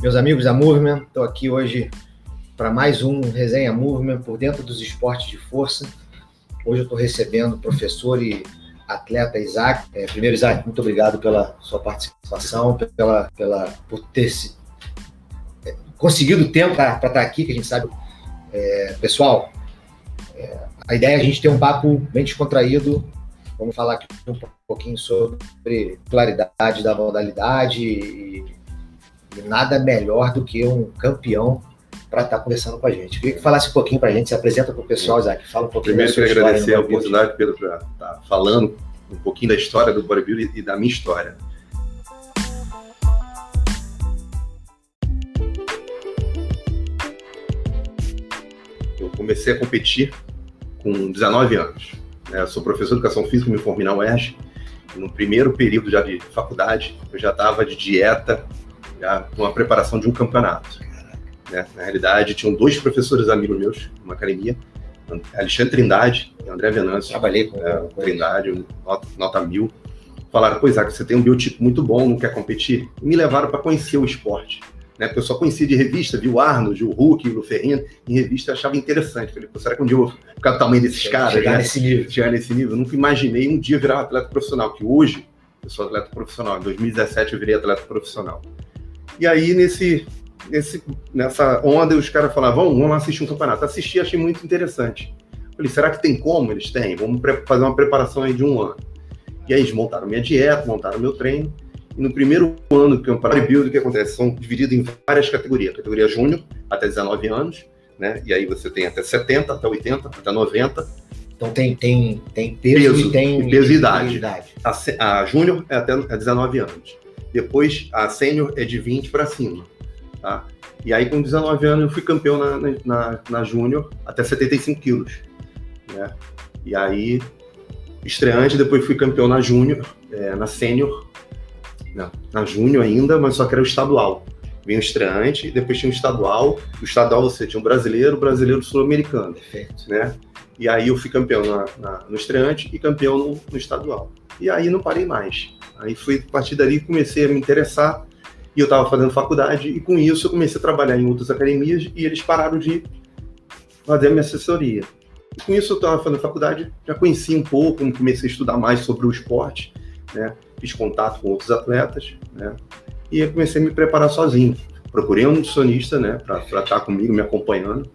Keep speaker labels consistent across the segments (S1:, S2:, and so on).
S1: Meus amigos da Movement, estou aqui hoje para mais um Resenha Movement por dentro dos esportes de força. Hoje eu estou recebendo o professor e atleta Isaac. É, primeiro, Isaac, muito obrigado pela sua participação, pela, pela, por ter se, é, conseguido tempo para estar tá aqui, que a gente sabe. É, pessoal, é, a ideia é a gente ter um papo bem descontraído. Vamos falar aqui um pouquinho sobre claridade da modalidade e e nada melhor do que um campeão para estar tá conversando com a gente. Queria que falasse um pouquinho para a gente, se apresenta para o pessoal, Isaac. Fala um pouquinho
S2: Primeiro, queria agradecer a oportunidade, Pedro, para estar tá falando um pouquinho da história do bodybuilding e da minha história. Eu comecei a competir com 19 anos. Né? Eu sou professor de educação física, me formei na UERJ. No primeiro período já de faculdade, eu já estava de dieta, já com a preparação de um campeonato. Né? Na realidade, tinham dois professores amigos meus numa academia, Alexandre Trindade e André Venâncio.
S1: Trabalhei com,
S2: é, com Trindade, nota, nota mil. Falaram, pois é, você tem um biotipo muito bom, não quer competir? E me levaram para conhecer o esporte. Né? Porque eu só conhecia de revista, vi o Arnold, o Hulk, o Ferrino, em revista eu achava interessante. Falei, será que um dia eu vou ficar do tamanho desses caras?
S1: Chegar né? nesse nível.
S2: Chegar nesse nível. Eu nunca imaginei um dia virar um atleta profissional, que hoje eu sou atleta profissional. Em 2017 eu virei atleta profissional. E aí, nesse, nesse, nessa onda, os caras falavam, vamos lá assistir um campeonato. Assisti, achei muito interessante. Falei, será que tem como? Eles têm. Vamos fazer uma preparação aí de um ano. E aí eles montaram minha dieta, montaram meu treino. E no primeiro ano do campeonato build, o que acontece? São divididos em várias categorias. Categoria júnior, até 19 anos, né? E aí você tem até 70, até 80, até 90.
S1: Então tem, tem, tem peso, peso e tem
S2: peso e idade. idade. A, a júnior é até 19 anos. Depois, a sênior é de 20 para cima. Tá? E aí, com 19 anos, eu fui campeão na, na, na júnior até 75 quilos. Né? E aí, estreante, depois fui campeão na júnior, é, na sênior, na júnior ainda, mas só que era o estadual. Vem o estreante, depois tinha o estadual. O estadual você tinha um brasileiro, brasileiro sul-americano. Né? E aí eu fui campeão na, na, no estreante e campeão no, no estadual. E aí não parei mais. Aí foi a partir dali que comecei a me interessar e eu estava fazendo faculdade e com isso eu comecei a trabalhar em outras academias e eles pararam de fazer a minha assessoria. E com isso eu estava fazendo faculdade, já conheci um pouco, comecei a estudar mais sobre o esporte, né? Fiz contato com outros atletas, né? E comecei a me preparar sozinho. Procurei um nutricionista, né, para estar comigo, me acompanhando,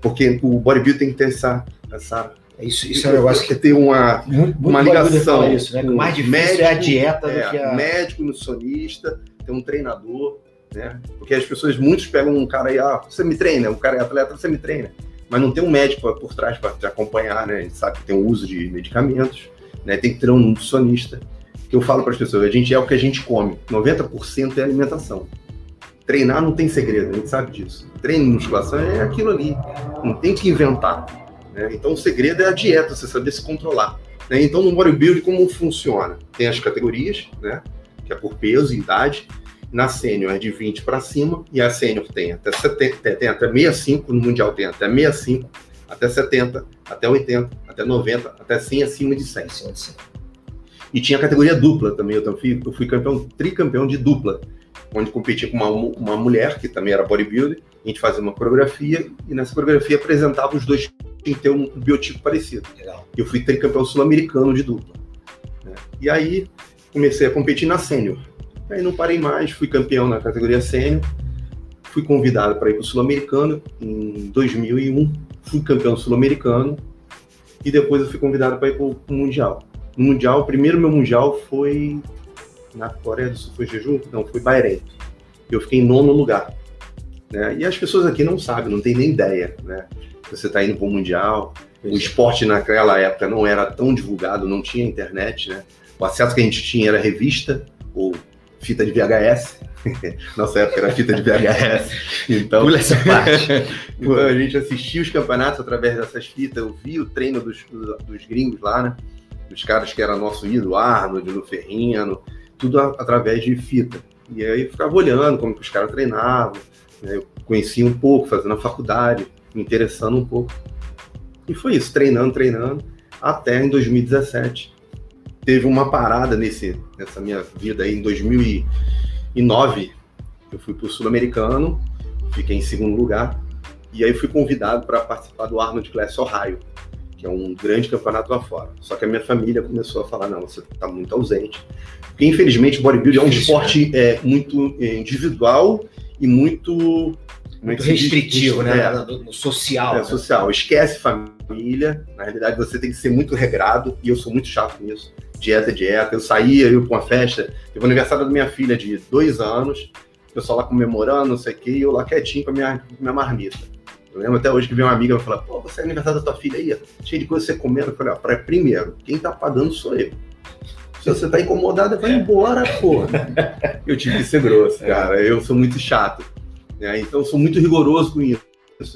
S2: porque o bodybuilding tem que ter essa, essa
S1: isso, isso é um negócio que
S2: tem uma, muito, uma ligação.
S1: Isso, né? O mais difícil médico, é a dieta é, do que a.
S2: Médico, nutricionista, tem um treinador, né? Porque as pessoas, muitos pegam um cara aí, ah, você me treina, o cara é atleta, você me treina. Mas não tem um médico por trás para te acompanhar, né? A gente sabe que tem o uso de medicamentos, né? Tem que ter um nutricionista. Que eu falo para as pessoas, a gente é o que a gente come. 90% é alimentação. Treinar não tem segredo, a gente sabe disso. Treino, musculação é aquilo ali. Não tem que inventar. Né? Então o segredo é a dieta, você saber se controlar. Né? Então no bodybuilding como funciona? Tem as categorias, né? que é por peso e idade. Na sênior é de 20 para cima e a sênior tem até 70, tem até 65, no mundial tem até 65, até 70, até 80, até 90, até 100 acima de 100. E tinha a categoria dupla também, eu fui, eu fui campeão, tricampeão de dupla, onde competi com uma, uma mulher, que também era bodybuilder, a gente fazia uma coreografia, e nessa coreografia apresentava os dois em ter um biotipo parecido. Legal. Eu fui tricampeão sul-americano de dupla. Né? E aí comecei a competir na sênior. Aí não parei mais, fui campeão na categoria sênior, fui convidado para ir para o sul-americano em 2001, fui campeão sul-americano e depois eu fui convidado para ir para o mundial. No mundial, o primeiro meu mundial foi na Coreia do Sul, foi Jeju? Não, foi Bahrein. Eu fiquei em nono lugar. Né? E as pessoas aqui não sabem, não têm nem ideia, né? você está indo para o Mundial. O esporte naquela época não era tão divulgado, não tinha internet, né? O acesso que a gente tinha era revista ou fita de VHS. Nossa época era fita de VHS. Então,
S1: Pula essa parte.
S2: a gente assistia os campeonatos através dessas fitas, eu vi o treino dos, dos gringos lá, né? Dos caras que era nosso ídolo, Arnold, no Ferrino, tudo através de fita. E aí eu ficava olhando como que os caras treinavam, né? eu conhecia um pouco, fazendo a faculdade me interessando um pouco. E foi isso, treinando, treinando, até em 2017. Teve uma parada nesse, nessa minha vida aí, em 2009, eu fui para o Sul-Americano, fiquei em segundo lugar, e aí fui convidado para participar do Arnold Class Ohio, que é um grande campeonato lá fora. Só que a minha família começou a falar, não, você está muito ausente. Porque, infelizmente, bodybuilding é um esporte né? é, muito é, individual e muito...
S1: É muito restritivo, né? É, no social.
S2: É, né? social. Esquece família. Na realidade, você tem que ser muito regrado, e eu sou muito chato nisso. Dieta, dieta. Eu saía, eu com uma festa, teve o aniversário da minha filha de dois anos, o pessoal lá comemorando, não sei o quê, e eu lá quietinho com a minha, minha marmita. Eu lembro até hoje que veio uma amiga e falou: pô, você é aniversário da tua filha aí, cheio de coisa você comendo. Eu falei: ó, primeiro, quem tá pagando sou eu. Se você tá incomodado, vai embora, porra. eu tive que ser grosso, é. cara. Eu sou muito chato. Né? Então, sou muito rigoroso com isso.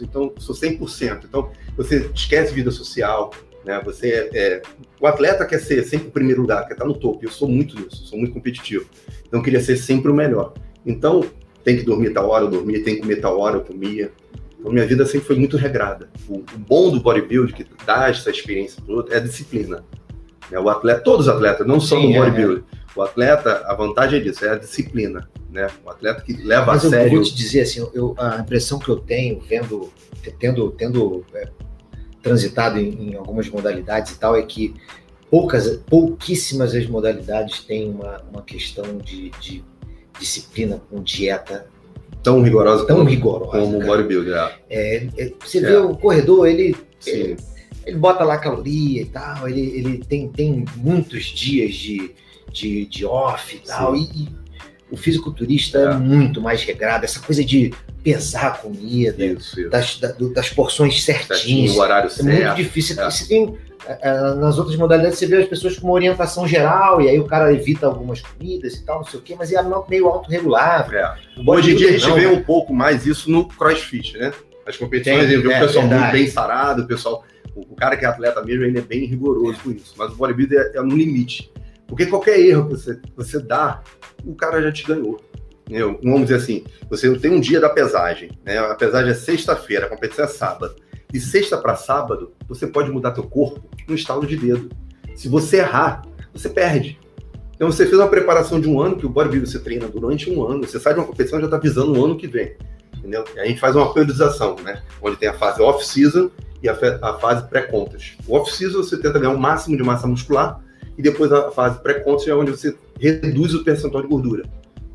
S2: Então, sou 100%. Então, você esquece vida social, né? Você é, é, o atleta quer ser sempre o primeiro lugar, quer estar no topo. Eu sou muito nisso, sou muito competitivo. Então, queria ser sempre o melhor. Então, tem que dormir tal hora, eu dormia, tem que comer tal hora, eu comia. Então, minha vida sempre foi muito regrada. O, o bom do bodybuilding, que dá essa experiência para outro, é a disciplina. Né? O atleta, todos os atletas, não só no é, bodybuilding. É. O atleta, a vantagem é disso, é a disciplina. Né? O atleta que leva Mas a sério.
S1: Eu vou te dizer assim, eu, a impressão que eu tenho, vendo, tendo, tendo é, transitado em, em, algumas modalidades e tal, é que poucas, pouquíssimas as modalidades têm uma, uma questão de, de disciplina com dieta
S2: tão rigorosa
S1: tão como, rigorosa
S2: como o bodybuilder.
S1: É. É, é, você é. vê o corredor, ele, ele, ele bota lá caloria e tal, ele, ele tem, tem muitos dias de, de, de off e tal, e, e, o fisiculturista é. é. muito mais regrado, essa coisa de pesar a comida, isso, isso. Das, das porções certinhas. Certinho,
S2: o horário é certo.
S1: muito difícil. Você tem é, é, nas outras modalidades você vê as pessoas com uma orientação geral, e aí o cara evita algumas comidas e tal, não sei o quê, mas é meio autorregulável.
S2: É. Hoje em dia a gente não, vê né? um pouco mais isso no crossfit, né? As competições, Tem, vê é, o pessoal verdade. muito bem sarado, o pessoal, o, cara que é atleta mesmo, ele é bem rigoroso com isso, mas o bodybuilder é, é no limite. Porque qualquer erro que você, você dá, o cara já te ganhou. Vamos dizer assim, você tem um dia da pesagem, né? A pesagem é sexta-feira, a competição é sábado de sexta para sábado, você pode mudar teu corpo no estalo de dedo. Se você errar, você perde. Então você fez uma preparação de um ano, que o bodybuilder você treina durante um ano, você sai de uma competição e já está visando o ano que vem. Entendeu? E a gente faz uma periodização, né? Onde tem a fase off-season e a, a fase pré-contas. O off-season você tenta ganhar o máximo de massa muscular e depois a fase pré-contas é onde você reduz o percentual de gordura.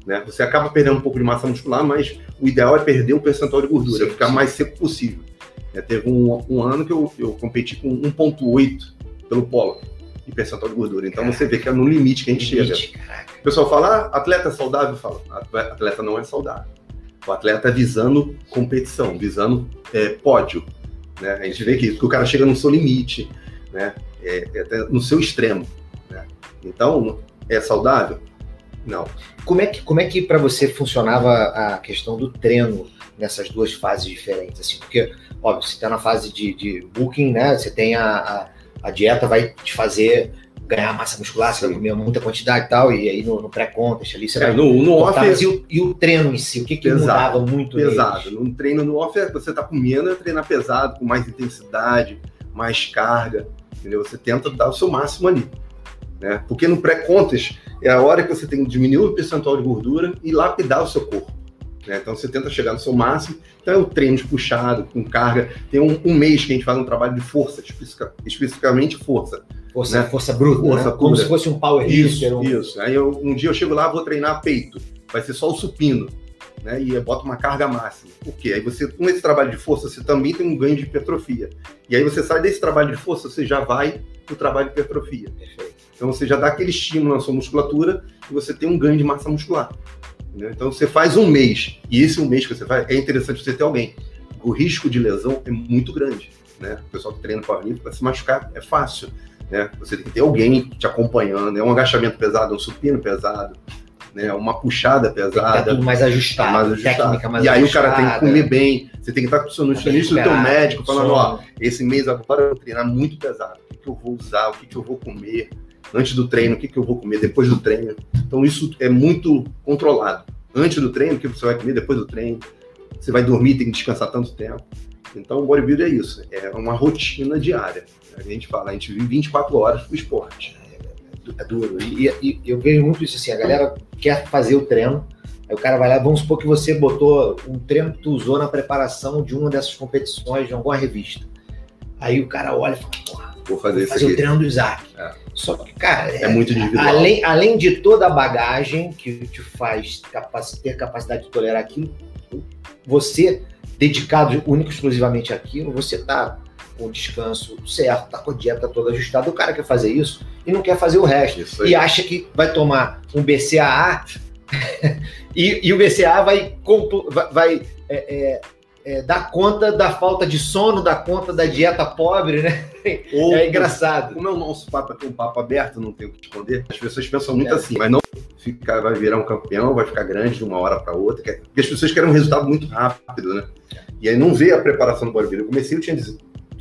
S2: Né? Você acaba perdendo um pouco de massa muscular, mas o ideal é perder o percentual de gordura, ficar mais seco possível. É, teve um, um, ano que eu, eu competi com 1,8 pelo polo de percentual de gordura. Então você vê que é no limite que a gente limite, chega. Caraca. O pessoal fala, ah, atleta saudável? Fala, atleta não é saudável. O atleta é visando competição, visando é, pódio. Né? A gente vê que, que o cara chega no seu limite, né? É, é no seu extremo. Né? Então, é saudável? Não.
S1: Como é que, como é que para você funcionava a questão do treino nessas duas fases diferentes? Assim, porque óbvio, você está na fase de, de booking, né? Você tem a, a, a, dieta, vai te fazer ganhar massa muscular, você vai comer muita quantidade e tal, e aí no, no pré-contest ali você é, vai.
S2: No, no off.
S1: Mas e o, e o, treino em si? O que, que pesado, mudava muito?
S2: Pesado. No treino no off, é, você está comendo, é treinar pesado, com mais intensidade, mais carga, entendeu? Você tenta dar o seu máximo ali. Né? Porque no pré-contest é a hora que você tem que diminuir o percentual de gordura e lapidar o seu corpo. Né? Então você tenta chegar no seu máximo. Então é o treino puxado, com carga. Tem um, um, mês que a gente faz um trabalho de força, especificamente força.
S1: Força, né? força bruta, força né? como se fosse um power
S2: Isso, um... isso. Aí eu, um dia eu chego lá, vou treinar peito. Vai ser só o supino. Né, e bota uma carga máxima. Por quê? Aí você, com esse trabalho de força, você também tem um ganho de hipertrofia. E aí você sai desse trabalho de força, você já vai para o trabalho de hipertrofia. Então você já dá aquele estímulo na sua musculatura e você tem um ganho de massa muscular. Entendeu? Então você faz um mês, e esse um mês que você faz, é interessante você ter alguém. O risco de lesão é muito grande. Né? O pessoal que treina powerlifting para se machucar é fácil. Né? Você tem que ter alguém te acompanhando, é um agachamento pesado, um supino pesado, né? uma puxada pesada. Tá
S1: tudo mais ajustado, mais ajustado.
S2: Mais e aí ajustada. o cara tem que comer bem, você tem que estar com o seu nutricionista, o teu médico, falando, ó, esse mês agora eu vou treinar muito pesado, o que, que eu vou usar, o que, que eu vou comer, antes do treino, o que, que eu vou comer depois do treino. Então isso é muito controlado. Antes do treino, o que você vai comer depois do treino. Você vai dormir, tem que descansar tanto tempo. Então o bodybuilder é isso, é uma rotina diária. A gente fala, a gente vive 24 horas pro esporte.
S1: É duro. E, e, eu vejo muito isso assim, a galera quer fazer o treino, Aí o cara vai lá, vamos supor que você botou um treino que tu usou na preparação de uma dessas competições, de alguma revista. Aí o cara olha e fala, porra,
S2: Vou fazer isso
S1: fazer o
S2: aqui.
S1: treino do Isaac.
S2: É.
S1: Só que, cara,
S2: É muito individual.
S1: além, além de toda a bagagem que te faz capac- ter capacidade de tolerar aquilo, você, dedicado único e exclusivamente àquilo, você tá com o descanso certo, tá com a dieta toda ajustada. O cara quer fazer isso e não quer fazer o resto. E acha que vai tomar um BCAA e, e o BCAA vai, vai, é, é, é, dar conta da falta de sono, dar conta da dieta pobre, né?
S2: Ou,
S1: É engraçado.
S2: Como é o nosso papo aqui, um papo aberto, não tem o que esconder, as pessoas pensam muito
S1: É.
S2: assim, mas não ficar, vai virar um campeão, vai ficar grande de uma hora para outra, quer- porque as pessoas querem um resultado muito rápido, né? E aí não vê a preparação do bodybuilder. Eu comecei, eu tinha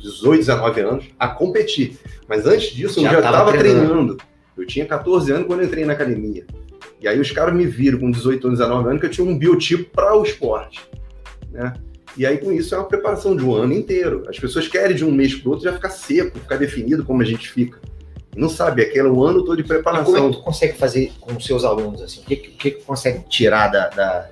S2: 18, 19 anos a competir, mas antes disso eu
S1: Já
S2: já
S1: tava
S2: estava
S1: treinando.
S2: treinando. Eu tinha 14 anos quando eu entrei na academia. E aí os caras me viram com 18 anos, 19 anos que eu tinha um biotipo para o esporte, né? E aí, com isso, é uma preparação de um ano inteiro. As pessoas querem de um mês para outro já ficar seco, ficar definido como a gente fica. Não sabe, é aquele um ano todo de
S1: Mas como é
S2: preparação.
S1: que tu consegue fazer com os seus alunos? Assim? O que, que que consegue tirar da, da-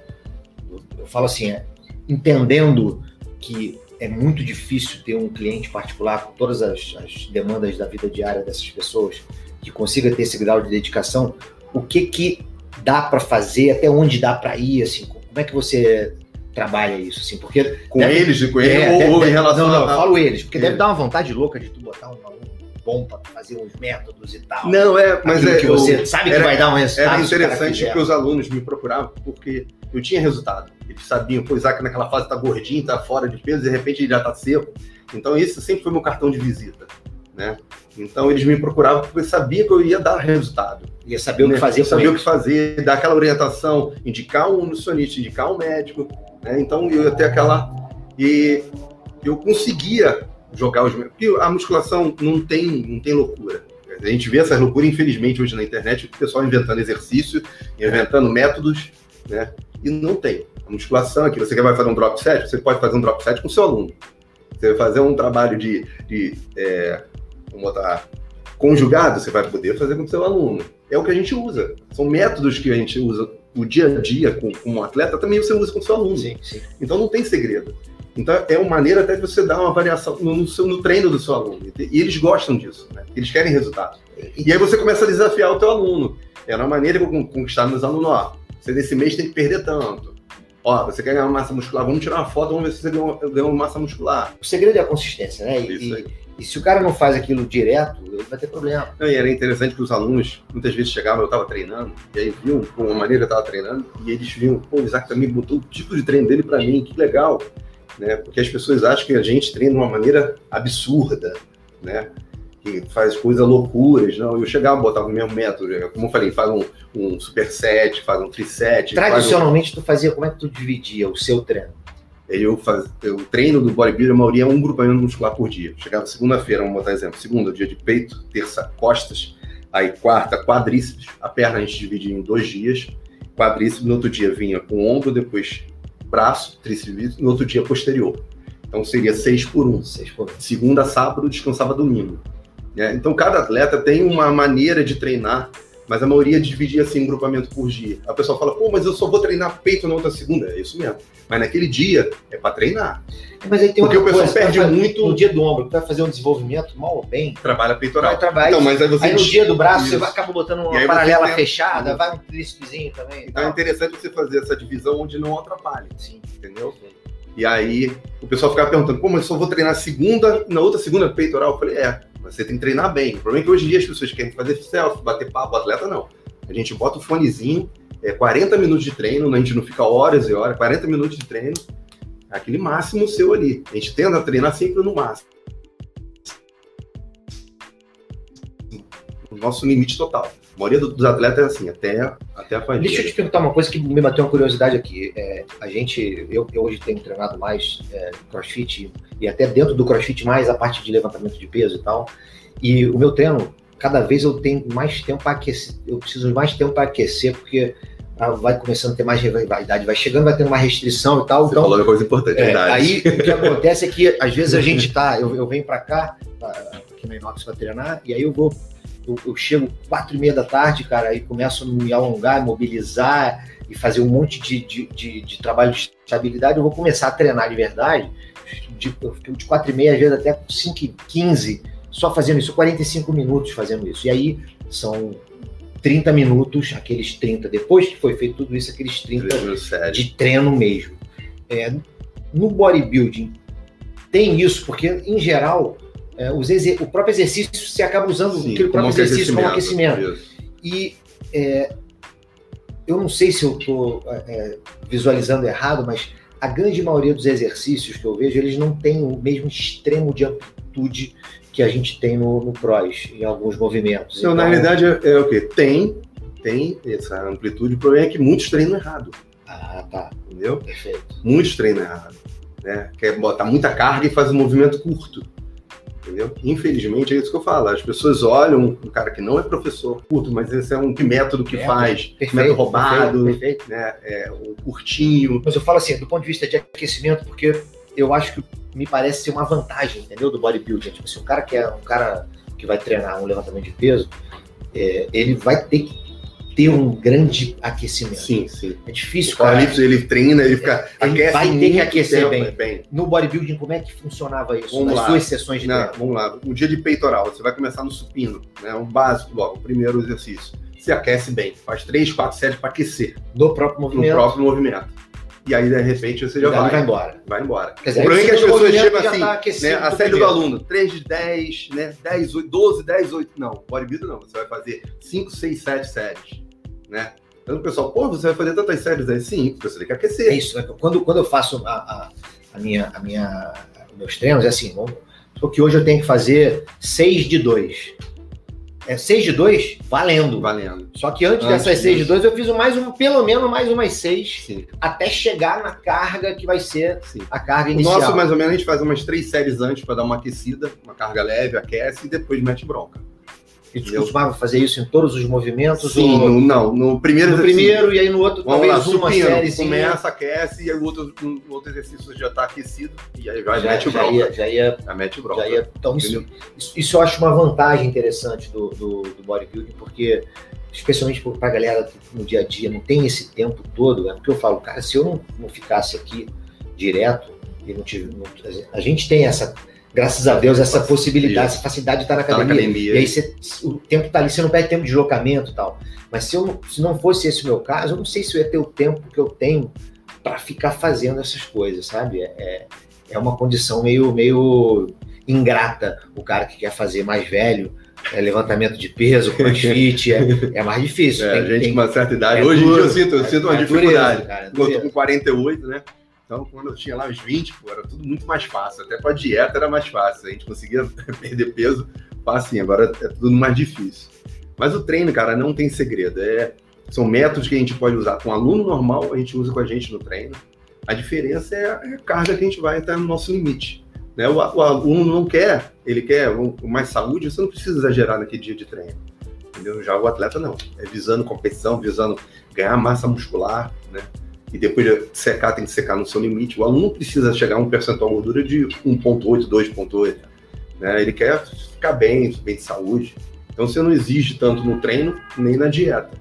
S1: Eu falo assim, é, entendendo que é muito difícil ter um cliente particular com todas as, as demandas da vida diária dessas pessoas, que consiga ter esse grau de dedicação, o que que dá para fazer, até onde dá para ir, assim, como é que você trabalha isso, assim, porque
S2: Com
S1: Deve-
S2: eles com ele,
S1: É,
S2: ou,
S1: deve-
S2: ou em relação
S1: não, não,
S2: a.
S1: eu falo eles, porque
S2: Ele.
S1: deve dar uma vontade louca de tu botar um aluno bom para fazer uns métodos e tal.
S2: Não, é, mas é.
S1: que
S2: eu-
S1: você sabe que
S2: era-
S1: vai dar um resultado.
S2: Era interessante que os alunos me procuravam, porque eu tinha resultado. Eles sabiam, pô, Isaac naquela fase tá gordinho, tá fora de peso, de repente ele já tá seco. Então, esse sempre foi meu cartão de visita, né? Então, eles me procuravam porque sabia que eu ia dar resultado.
S1: Ia saber o que
S2: né?
S1: fazer
S2: saber o que fazer, dar aquela orientação, indicar um nutricionista, indicar um médico, né? Então eu ia ter aquela e eu conseguia jogar os porque a musculação não tem não tem loucura. A gente vê essa loucura infelizmente hoje na internet, o pessoal inventando exercício, inventando métodos, né? E não tem. A musculação aqui, você quer vai fazer um drop set, você pode fazer um drop set com seu aluno. Você vai fazer um trabalho de, de é, vamos botar conjugado, você vai poder fazer com seu aluno. É o que a gente usa. São métodos que a gente usa o dia a dia com, com um atleta, também você usa com o seu aluno.
S1: Sim, sim.
S2: Então não tem segredo. Então é uma maneira até de você dar uma variação no, seu- no treino do seu aluno. E eles gostam disso, né? Eles querem resultado. E aí você começa a desafiar o teu aluno. É uma maneira de conquistar meus alunos, ó, você nesse mês tem que perder tanto. Ó, você quer ganhar massa muscular, vamos tirar uma foto, vamos ver se você ganhou, ganhou massa muscular.
S1: O segredo é a consistência, né? E,
S2: Isso aí.
S1: e- e se o cara não faz aquilo direto, ele vai ter problema.
S2: Não, e era interessante que os alunos muitas vezes chegavam, eu estava treinando, e aí viam com a maneira que eu estava treinando, e eles viam, pô, o Isaac também botou o tipo de treino dele para mim, que legal. Né? Porque as pessoas acham que a gente treina de uma maneira absurda, né? Que faz coisas loucuras. Não, eu chegava, botava o mesmo método, né? como eu falei, faz um, um superset, faz um triset. faz um-
S1: Tradicionalmente, tu fazia, como é que tu dividia o seu treino?
S2: eu faz, eu treino do bodybuilder, a maioria é um grupamento muscular por dia. Chegava segunda-feira, vamos botar exemplo, segunda, dia de peito, terça, costas, aí quarta, quadríceps, a perna a gente dividia em dois dias, quadríceps, no outro dia vinha com ombro, depois braço, tríceps, no outro dia posterior. Então seria seis por um.
S1: Seis por um.
S2: Segunda, sábado, descansava domingo. né? Então cada atleta tem uma maneira de treinar, mas a maioria dividia assim um grupamento por dia. A pessoa fala, pô, mas eu só vou treinar peito na outra segunda. É isso mesmo. Mas naquele dia é para treinar.
S1: Mas aí tem
S2: Porque o pessoal perde
S1: fazer-
S2: muito-
S1: No dia do ombro, vai fazer um desenvolvimento mal ou bem,
S2: Trabalha peitoral.
S1: vai trabalhar.
S2: Então, mas aí você.
S1: Aí no dia do braço,
S2: Isso.
S1: você acaba botando uma paralela
S2: tem-
S1: fechada, vai um trícepezinho também.
S2: Então é interessante você fazer essa divisão onde não atrapalhe,
S1: Sim.
S2: entendeu? E aí o pessoal ficava perguntando, pô, mas eu só vou treinar segunda na outra segunda peitoral. Eu falei, é, você tem que treinar bem. O problema é que hoje em dia as pessoas querem fazer selfie, bater papo, atleta não. A gente bota o fonezinho, é 40 minutos de treino, a gente não fica horas e horas, 40 minutos de treino, aquele máximo seu ali. A gente tenta treinar sempre no máximo. O nosso limite total. A maioria do- dos atletas é assim, até, até a fadiga.
S1: Deixa eu te perguntar uma coisa que me bateu uma curiosidade aqui. É, a gente, eu, eu hoje tenho treinado mais é, crossfit e até dentro do crossfit mais a parte de levantamento de peso e tal. E o meu treino, cada vez eu tenho mais tempo para aquecer. Eu preciso de mais tempo para aquecer, porque ah, vai começando a ter mais rivalidade, vai chegando, vai tendo mais restrição e tal.
S2: Você
S1: então,
S2: falou uma coisa importante,
S1: É,
S2: verdade.
S1: aí o que acontece é que às vezes a gente tá, eu, eu venho pra cá, pra- aqui na Inox pra treinar, e aí eu vou, eu, eu chego quatro e meia da tarde, cara, aí começo a me alongar, mobilizar, e e fazer um monte de, de, de, de trabalho de estabilidade, eu vou começar a treinar de verdade, de, eu fico de 4 e meia, às vezes até 5 e 15, só fazendo isso, 45 minutos fazendo isso. E aí são 30 minutos, aqueles 30, depois que foi feito tudo isso, aqueles 30 de treino mesmo. É, no bodybuilding tem isso, porque em geral é, os o próprio exercício se acaba usando Sim, aquele próprio exercício como aquecimento. E é, eu não sei se eu estou é, é, visualizando errado, mas a grande maioria dos exercícios que eu vejo, eles não têm o mesmo extremo de amplitude que a gente tem no, no PROS, em alguns movimentos.
S2: Então, então na realidade, é, é, o quê? Tem, tem essa amplitude, o problema é que muitos treinam errado.
S1: Ah, tá.
S2: Entendeu? Perfeito. Muitos treinam errado. Né? Quer botar muita carga e faz um movimento curto entendeu? Infelizmente é isso que eu falo. As pessoas olham um cara que não é professor, curto, mas esse é um método que faz, perfeito, método roubado, perfeito, perfeito. Né? É um curtinho.
S1: Mas eu falo assim, do ponto de vista de aquecimento, porque eu acho que me parece ser uma vantagem, entendeu? Do bodybuilding. Tipo assim, um cara que é um cara que vai treinar um levantamento de peso, é, ele vai ter que ter um grande aquecimento.
S2: Sim, sim.
S1: É difícil,
S2: o cara. ele treina, ele fica.
S1: Ele vai ter que aquecer bem. bem. No bodybuilding, como é que funcionava isso?
S2: Vamos
S1: nas
S2: lá.
S1: suas sessões de
S2: Não, Vamos lá. Um dia de peitoral, você vai começar no supino, né? Um básico logo, o primeiro exercício. Se aquece bem, faz três, quatro séries para aquecer.
S1: No próprio movimento.
S2: No próprio movimento. E aí, de repente, você já vai.
S1: vai embora.
S2: Vai embora.
S1: Dizer, o problema é que as pessoas chegam assim,
S2: tá né, a série do aluno, 3 de 10, né, 10, 8, 12, 10, 8. Não, bodybuilder não. Você vai fazer 5, 6, 7 séries, né? Então o pessoal, pô, você vai fazer tantas séries aí? Sim, porque você tem que aquecer.
S1: É isso, né? quando, quando eu faço a, a, a minha, a minha, meus treinos, é assim, porque hoje eu tenho que fazer 6 de 2. É 6 de 2 valendo.
S2: Valendo.
S1: Só que antes, antes dessas 6 de 2, eu fiz mais um, pelo menos mais umas 6, até chegar na carga que vai ser Sim. a carga inicial.
S2: Nosso, mais ou menos, a gente faz umas 3 séries antes para dar uma aquecida, uma carga leve, aquece e depois mete bronca.
S1: A gente costumava fazer isso em todos os movimentos?
S2: Sim, ou... no, não. No primeiro
S1: No primeiro e aí no outro
S2: Vamos talvez lá, uma série. Começa, aquece e aí o outro, o outro exercício já está aquecido e aí já, já mete o
S1: bronca. Já ia, já ia,
S2: já mete o bronca.
S1: Ia, então isso, isso, isso, eu acho uma vantagem interessante do, do, do bodybuilding, porque especialmente para a galera que no dia a dia não tem esse tempo todo, é porque eu falo, cara, se eu não, não ficasse aqui direto e não tive... Não, a gente tem essa graças a Deus, essa possibilidade, essa facilidade de estar na academia. Tá na academia. E aí você, o tempo está ali, você não perde tempo de deslocamento e tal. Mas se, eu, se não fosse esse o meu caso, eu não sei se eu ia ter o tempo que eu tenho para ficar fazendo essas coisas, sabe? É, é, é uma condição meio, meio ingrata o cara que quer fazer mais velho. É levantamento de peso, crossfit, é, é mais difícil.
S2: É, tem, gente tem, com uma certa idade. É Hoje em dia eu sinto, eu sinto uma dificuldade. Cara, eu tô com 48, né? Então, quando eu tinha lá os 20, pô, era tudo muito mais fácil. Até para dieta era mais fácil. A gente conseguia perder peso facinho. Agora é tudo mais difícil. Mas o treino, cara, não tem segredo. É, são métodos que a gente pode usar com um aluno normal, a gente usa com a gente no treino. A diferença é a carga que a gente vai até no nosso limite. Né? O, o aluno não quer, ele quer mais saúde, você não precisa exagerar naquele dia de treino. Entendeu? Já o atleta não. É visando competição, visando ganhar massa muscular, né? E depois de secar, tem que secar no seu limite. O aluno precisa chegar a um percentual de gordura de 1,8, 2,8. Né? Ele quer ficar bem, bem de saúde. Então você não exige tanto no treino nem na dieta.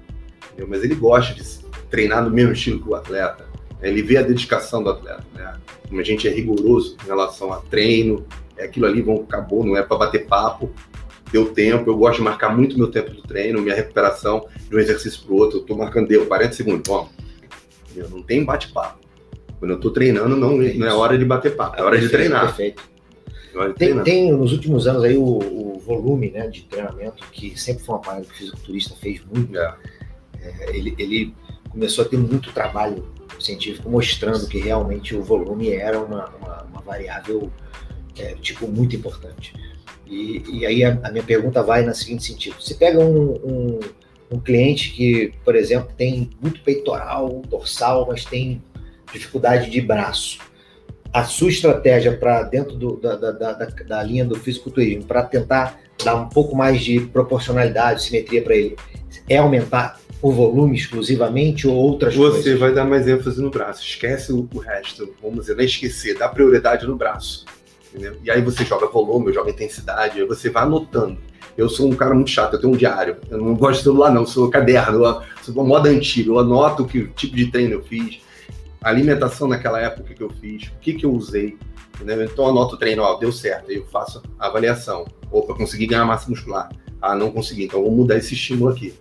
S2: Entendeu? Mas ele gosta de treinar no mesmo estilo que o atleta. Ele vê a dedicação do atleta. Né? Como a gente é rigoroso em relação a treino, é aquilo ali, vão, acabou, não é para bater papo. Deu tempo, eu gosto de marcar muito meu tempo do treino, minha recuperação de um exercício para o outro. Eu estou marcando, deu 40 segundos, vamos Entendeu? Não tem bate-papo. Quando eu estou treinando, não, é não é hora de bater papo, é hora de treinar.
S1: Perfeito. É tem, tem nos últimos anos aí o, o, volume né, de treinamento, que sempre foi uma parada que o fisiculturista fez muito. É. É, ele, ele começou a ter muito trabalho científico mostrando que realmente o volume era uma, uma, uma variável é, tipo muito importante. E, e aí a, a, minha pergunta vai no seguinte sentido: você pega um, um, um cliente que, por exemplo, tem muito peitoral, dorsal, mas tem dificuldade de braço. A sua estratégia para dentro do, da, da, da, da, linha do fisiculturismo, para tentar dar um pouco mais de proporcionalidade, simetria para ele, é aumentar o volume exclusivamente ou outras
S2: Você
S1: coisas?
S2: Você vai dar mais ênfase no braço, esquece o, o resto, vamos dizer, não esquecer, dá prioridade no braço. Entendeu? E aí você joga volume, joga intensidade, aí você vai anotando Eu sou um cara muito chato, eu tenho um diário. Eu não gosto de celular, não, sou caderno, eu sou uma moda antiga, eu anoto que tipo de treino eu fiz, a alimentação naquela época que eu fiz, o que, que eu usei. Entendeu? Então eu anoto o treino, ó, deu certo, aí eu faço a avaliação. Opa, consegui ganhar massa muscular. Ah, não consegui, então vamos mudar esse estímulo aqui.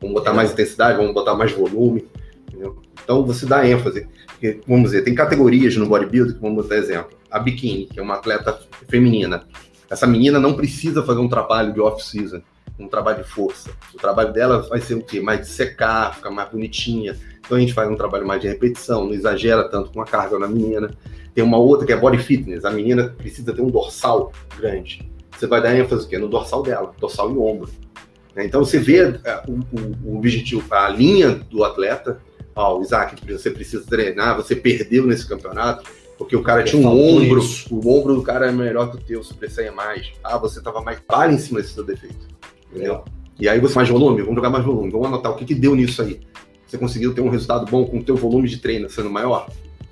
S2: Vamos botar mais intensidade, vamos botar mais volume. Entendeu? Então você dá ênfase. Porque, vamos dizer, tem categorias no bodybuilding, vamos botar exemplo. A biquíni, que é uma atleta feminina. Essa menina não precisa fazer um trabalho de off-season, um trabalho de força. O trabalho dela vai ser o quê? Mais secar, ficar mais bonitinha. Então a gente faz um trabalho mais de repetição, não exagera tanto com a carga na menina. Tem uma outra que é body fitness. A menina precisa ter um dorsal grande. Você vai dar ênfase o quê? no dorsal dela, dorsal e ombro. Né? Então você vê é, o, o, objetivo, a linha do atleta. Ó, oh, Isaac, você precisa treinar, você perdeu nesse campeonato, porque o cara tinha um ombro, isso. o ombro do cara é melhor que o teu, sobressaia mais. Ah, você tava mais para em cima desse seu defeito. Entendeu? É. E aí você mais volume, vamos jogar mais volume, vamos anotar o que, que deu nisso aí. Você conseguiu ter um resultado bom com o teu volume de treino sendo maior?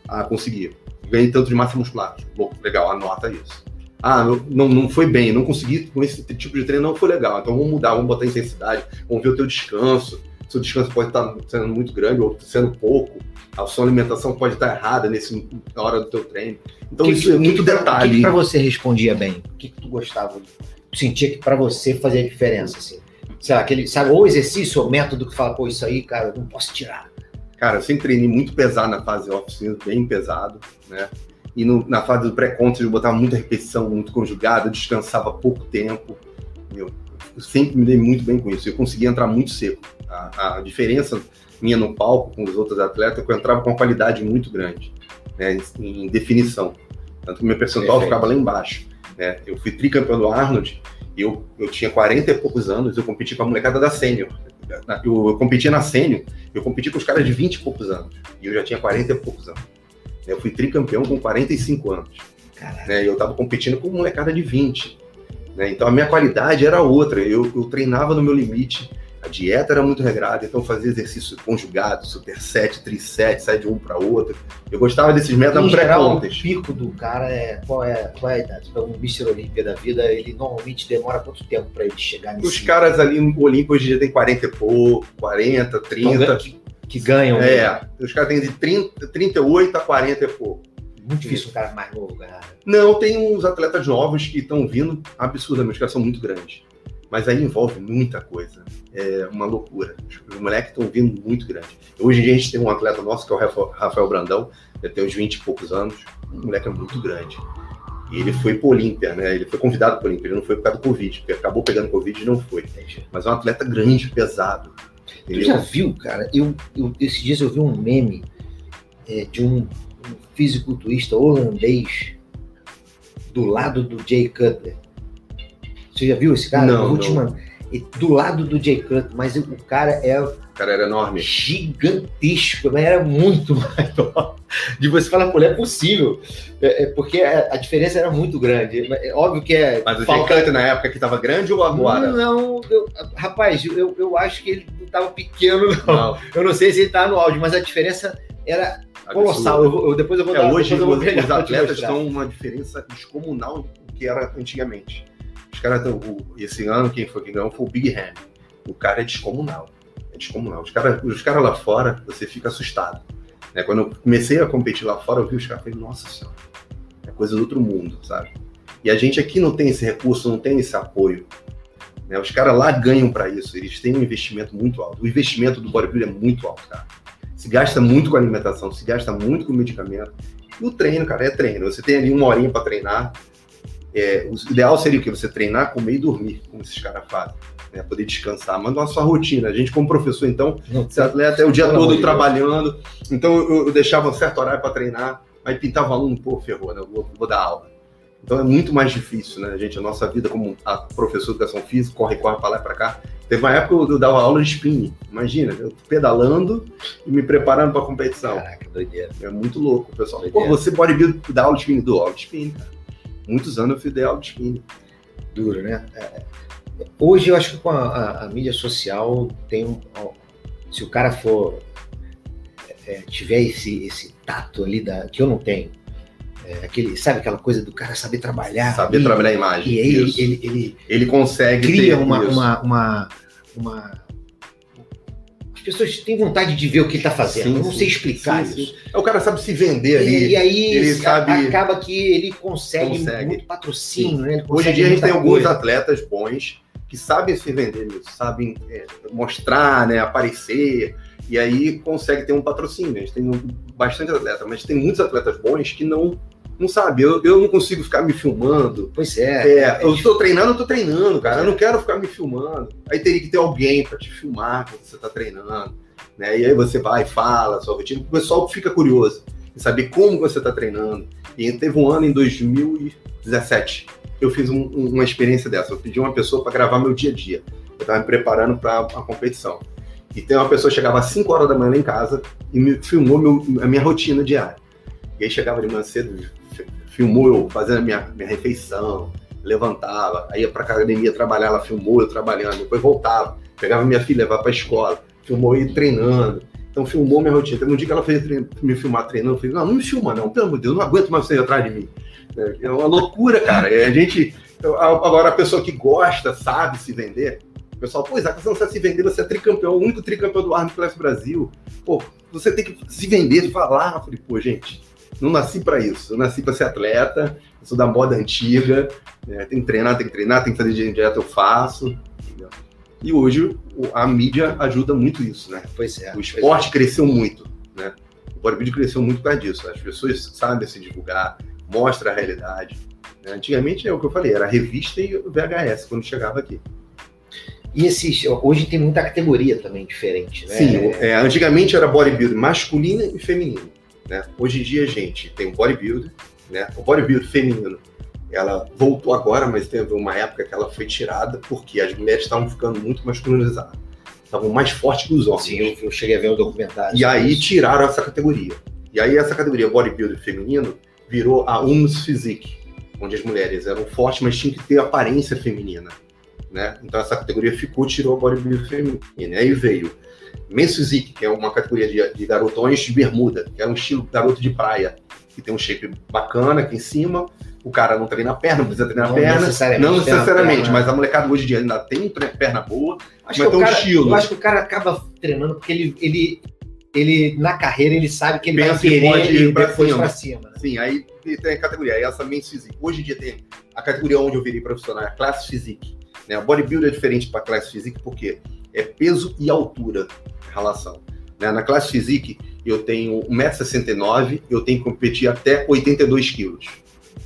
S2: Ah, consegui ganhei tanto de massa muscular. Bom, legal, anota isso. Ah, não, não foi bem, não consegui com esse tipo de treino, não foi legal. Então vamos mudar, vamos botar intensidade, vamos ver o teu descanso. Seu descanso pode estar sendo muito grande ou sendo pouco. A sua alimentação pode estar errada nesse, na hora do teu treino. Então que, isso que, é muito que, detalhe. O
S1: que, para você respondia bem? O que, que tu gostava? Tu sentia que para você fazia diferença, assim? Sei lá, aquele, sabe, ou exercício ou método que fala, pô, isso aí, cara, eu não posso tirar.
S2: Cara, eu sempre treinei muito pesado na fase off-season, bem pesado, né? E no, na fase do pré-contra eu botava muita repetição, muito conjugada, descansava pouco tempo. Eu, eu sempre me dei muito bem com isso. Eu conseguia entrar muito seco. A, a, diferença minha no palco com os outros atletas que eu entrava com uma qualidade muito grande, né? Em, em definição. Tanto que meu percentual Perfeito. ficava lá embaixo. Né? Eu fui tricampeão do Arnold, eu, eu tinha 40 e poucos anos, eu competi com a molecada da Sênior eu, eu competia na sênior, eu competi com os caras de 20 e poucos anos. E eu já tinha 40 e poucos anos. Eu fui tricampeão com 45 anos. Né? Eu estava competindo com molecada de 20. Né? Então a minha qualidade era outra. Eu, eu treinava no meu limite dieta era muito regrada, então fazia exercício conjugado, superset, triset, sai de um para outro. Eu gostava desses métodos
S1: pré-contas. O pico do cara é qual é, qual é a idade? Então, um Mr. Olímpia da vida, ele normalmente demora quanto tempo para ele chegar nesse
S2: Os caras ali no Olímpia hoje em dia tem 40 e pouco, 40, 30. Então,
S1: que, que ganham.
S2: É, mesmo. os caras têm de 30, 38 a 40 e pouco.
S1: Muito difícil um cara mais novo ganhar.
S2: Não, tem uns atletas novos que estão vindo absurdamente, os caras são muito grandes mas aí envolve muita coisa. É uma loucura. Os moleques estão vindo muito grande. Hoje a gente tem um atleta nosso, que é o Rafael Brandão, ele tem uns 20 e poucos anos, o moleque é muito grande. E ele foi para Olímpia, né? Ele foi convidado para Olímpia, ele não foi por causa do Covid, porque acabou pegando Covid e não foi. Mas é um atleta grande, pesado.
S1: Entendeu? Tu já viu, cara? Eu, eu, esses dias eu vi um meme é, de um, um fisiculturista holandês do lado do Jay Cutler. Você já viu esse cara?
S2: Não,
S1: última,
S2: não.
S1: Do lado do Jay Cutler, mas o cara é. O
S2: cara era enorme.
S1: Gigantesco, mas era muito maior. De você falar, pô, não é possível. É, é porque a, diferença era muito grande. É óbvio que é.
S2: Mas o falta... Jay Cutler na época que estava grande ou agora?
S1: Não, eu, rapaz, eu, eu acho que ele não estava pequeno, não. não. Eu não sei se ele estava no áudio, mas a diferença era colossal. Eu, eu, depois eu vou
S2: é, dar Hoje vou os atletas estão uma diferença descomunal do que era antigamente. Caras esse ano quem foi quem ganhou foi o Big Ham. O cara é descomunal. É descomunal. Os caras os cara lá fora, você fica assustado. Né? Quando eu comecei a competir lá fora, eu vi os caras e falei, nossa senhora, é coisa do outro mundo, sabe? E a gente aqui não tem esse recurso, não tem esse apoio. Né? Os caras lá ganham para isso, eles têm um investimento muito alto. O investimento do bodybuilding é muito alto, cara. Se gasta muito com alimentação, se gasta muito com medicamento. E o treino, cara, é treino. Você tem ali uma horinha para treinar, é, o ideal seria o que? Você treinar, comer e dormir, como esses caras fazem. Né? Poder descansar, manda uma sua rotina. A gente, como professor, então, esse atleta é o dia todo trabalhando. Então, eu, eu, deixava um certo horário para treinar, aí pintava o aluno, pô, ferrou, né? Eu vou, vou, dar aula. Então, é muito mais difícil, né, gente? A nossa vida como a professor de educação física, corre, corre para lá e para cá. Teve uma época que eu dava aula de spinning. Imagina, eu pedalando e me preparando para a competição.
S1: Caraca, doideira.
S2: É muito louco, pessoal. Doideira. Pô, você pode dar aula de spinning? Do aula de spinning, cara muitos anos eu fui ideal de spinning.
S1: Duro, né? É, é, hoje eu acho que com a, a, a mídia social tem um. Se o cara for. É, tiver esse, esse tato ali da, que eu não tenho, é, aquele, sabe aquela coisa do cara saber trabalhar?
S2: Saber
S1: e,
S2: trabalhar a imagem.
S1: E aí ele, ele, ele
S2: Ele consegue
S1: cria uma, uma, uma, uma- As pessoas têm vontade de ver o que ele está fazendo.
S2: Sim,
S1: Eu não sei explicar
S2: Sim, sim.
S1: isso.
S2: O cara sabe se vender ali.
S1: E, e aí
S2: ele sabe-
S1: acaba que ele consegue,
S2: Consegue.
S1: muito patrocínio, né?
S2: Hoje em dia a gente tem alguns
S1: coisa.
S2: atletas bons que sabem se vender nisso, sabem é, mostrar, né, aparecer, e aí consegue ter um patrocínio. A gente tem um- bastante atleta, mas tem muitos atletas bons que não não sabe. Eu, eu não consigo ficar me filmando.
S1: Pois é.
S2: É, eu estou treinando, eu tô treinando, cara. Eu não quero ficar me filmando. Aí teria que ter alguém para te filmar quando você tá treinando, né? E aí você vai e fala sua rotina. O pessoal fica curioso em saber como você tá treinando. E teve um ano em 2017 eu fiz um- um- uma experiência dessa. Eu pedi uma pessoa para gravar meu dia a dia. Eu estava me preparando para a competição. E tem uma pessoa que chegava às 5 horas da manhã lá em casa e me filmou meu- a minha rotina diária. E aí chegava de manhã cedo, filmou eu fazendo a minha, minha refeição, levantava, ia pra academia trabalhar, ela filmou eu trabalhando, depois voltava, pegava minha filha, levava pra escola, filmou eu treinando. Então filmou minha rotina. Teve um dia que ela fez me filmar treinando, eu falei, não, não me filma não, pelo amor de Deus, eu não aguento mais você atrás de mim. É uma loucura, cara. É, A gente. Agora, a pessoa que gosta, sabe se vender, o pessoal, pô, Isaac, você não sabe se vender, você é tricampeão, o único tricampeão do Arnold Class Brasil. Pô, você tem que se vender, falar. Eu falei, pô, gente, não nasci pra isso. Eu nasci pra ser atleta, eu sou da moda antiga, né, tem que treinar, tem que treinar, tem que fazer dieta, eu faço. entendeu? E hoje a mídia ajuda muito isso, né?
S1: Pois é.
S2: O esporte cresceu muito, né? O bodybuilding cresceu muito por causa disso. As pessoas sabem se divulgar, mostra a realidade. né? Antigamente é o que eu falei, era revista e o VHS quando chegava aqui.
S1: E esses, hoje tem muita categoria também diferente, né?
S2: Sim, é, antigamente era bodybuilding masculino e feminino. Né? Hoje em dia a gente tem o bodybuilding, né? O bodybuilding feminino, ela voltou agora, mas teve uma época que ela foi tirada porque as mulheres estavam ficando muito masculinizadas. Estavam mais fortes que os homens.
S1: Sim, eu, eu cheguei a ver um documentário.
S2: E aí
S1: isso.
S2: tiraram essa categoria. E aí essa categoria bodybuilder feminino virou a Humus Physique, onde as mulheres eram fortes, mas tinham que ter aparência feminina. Né? Então essa categoria ficou, tirou a bodybuilder feminina. E aí veio Men's Physique, que é uma categoria de, de garotões de bermuda, que é um estilo garoto de praia, que tem um shape bacana aqui em cima. O cara não treina a perna, não precisa treinar a
S1: Não
S2: perna.
S1: necessariamente
S2: Não necessariamente, mas a molecada hoje em dia ainda tem perna boa,
S1: Acho
S2: mas tem um
S1: cara,
S2: estilo.
S1: Eu acho que o cara acaba treinando porque ele, ele, ele na carreira, ele sabe que ele vai
S2: Pensa que
S1: querer
S2: pode ir pra
S1: depois
S2: cima.
S1: pra cima. Né?
S2: Sim, aí tem a categoria, aí essa Men's Physique. Hoje em dia tem a categoria onde eu virei profissional, é a Classe Physique. Né? O bodybuilder é diferente para Classe Physique porque é peso e altura a relação. Né? Na Classe Physique eu tenho 1,69m, eu tenho que competir até 82 quilos.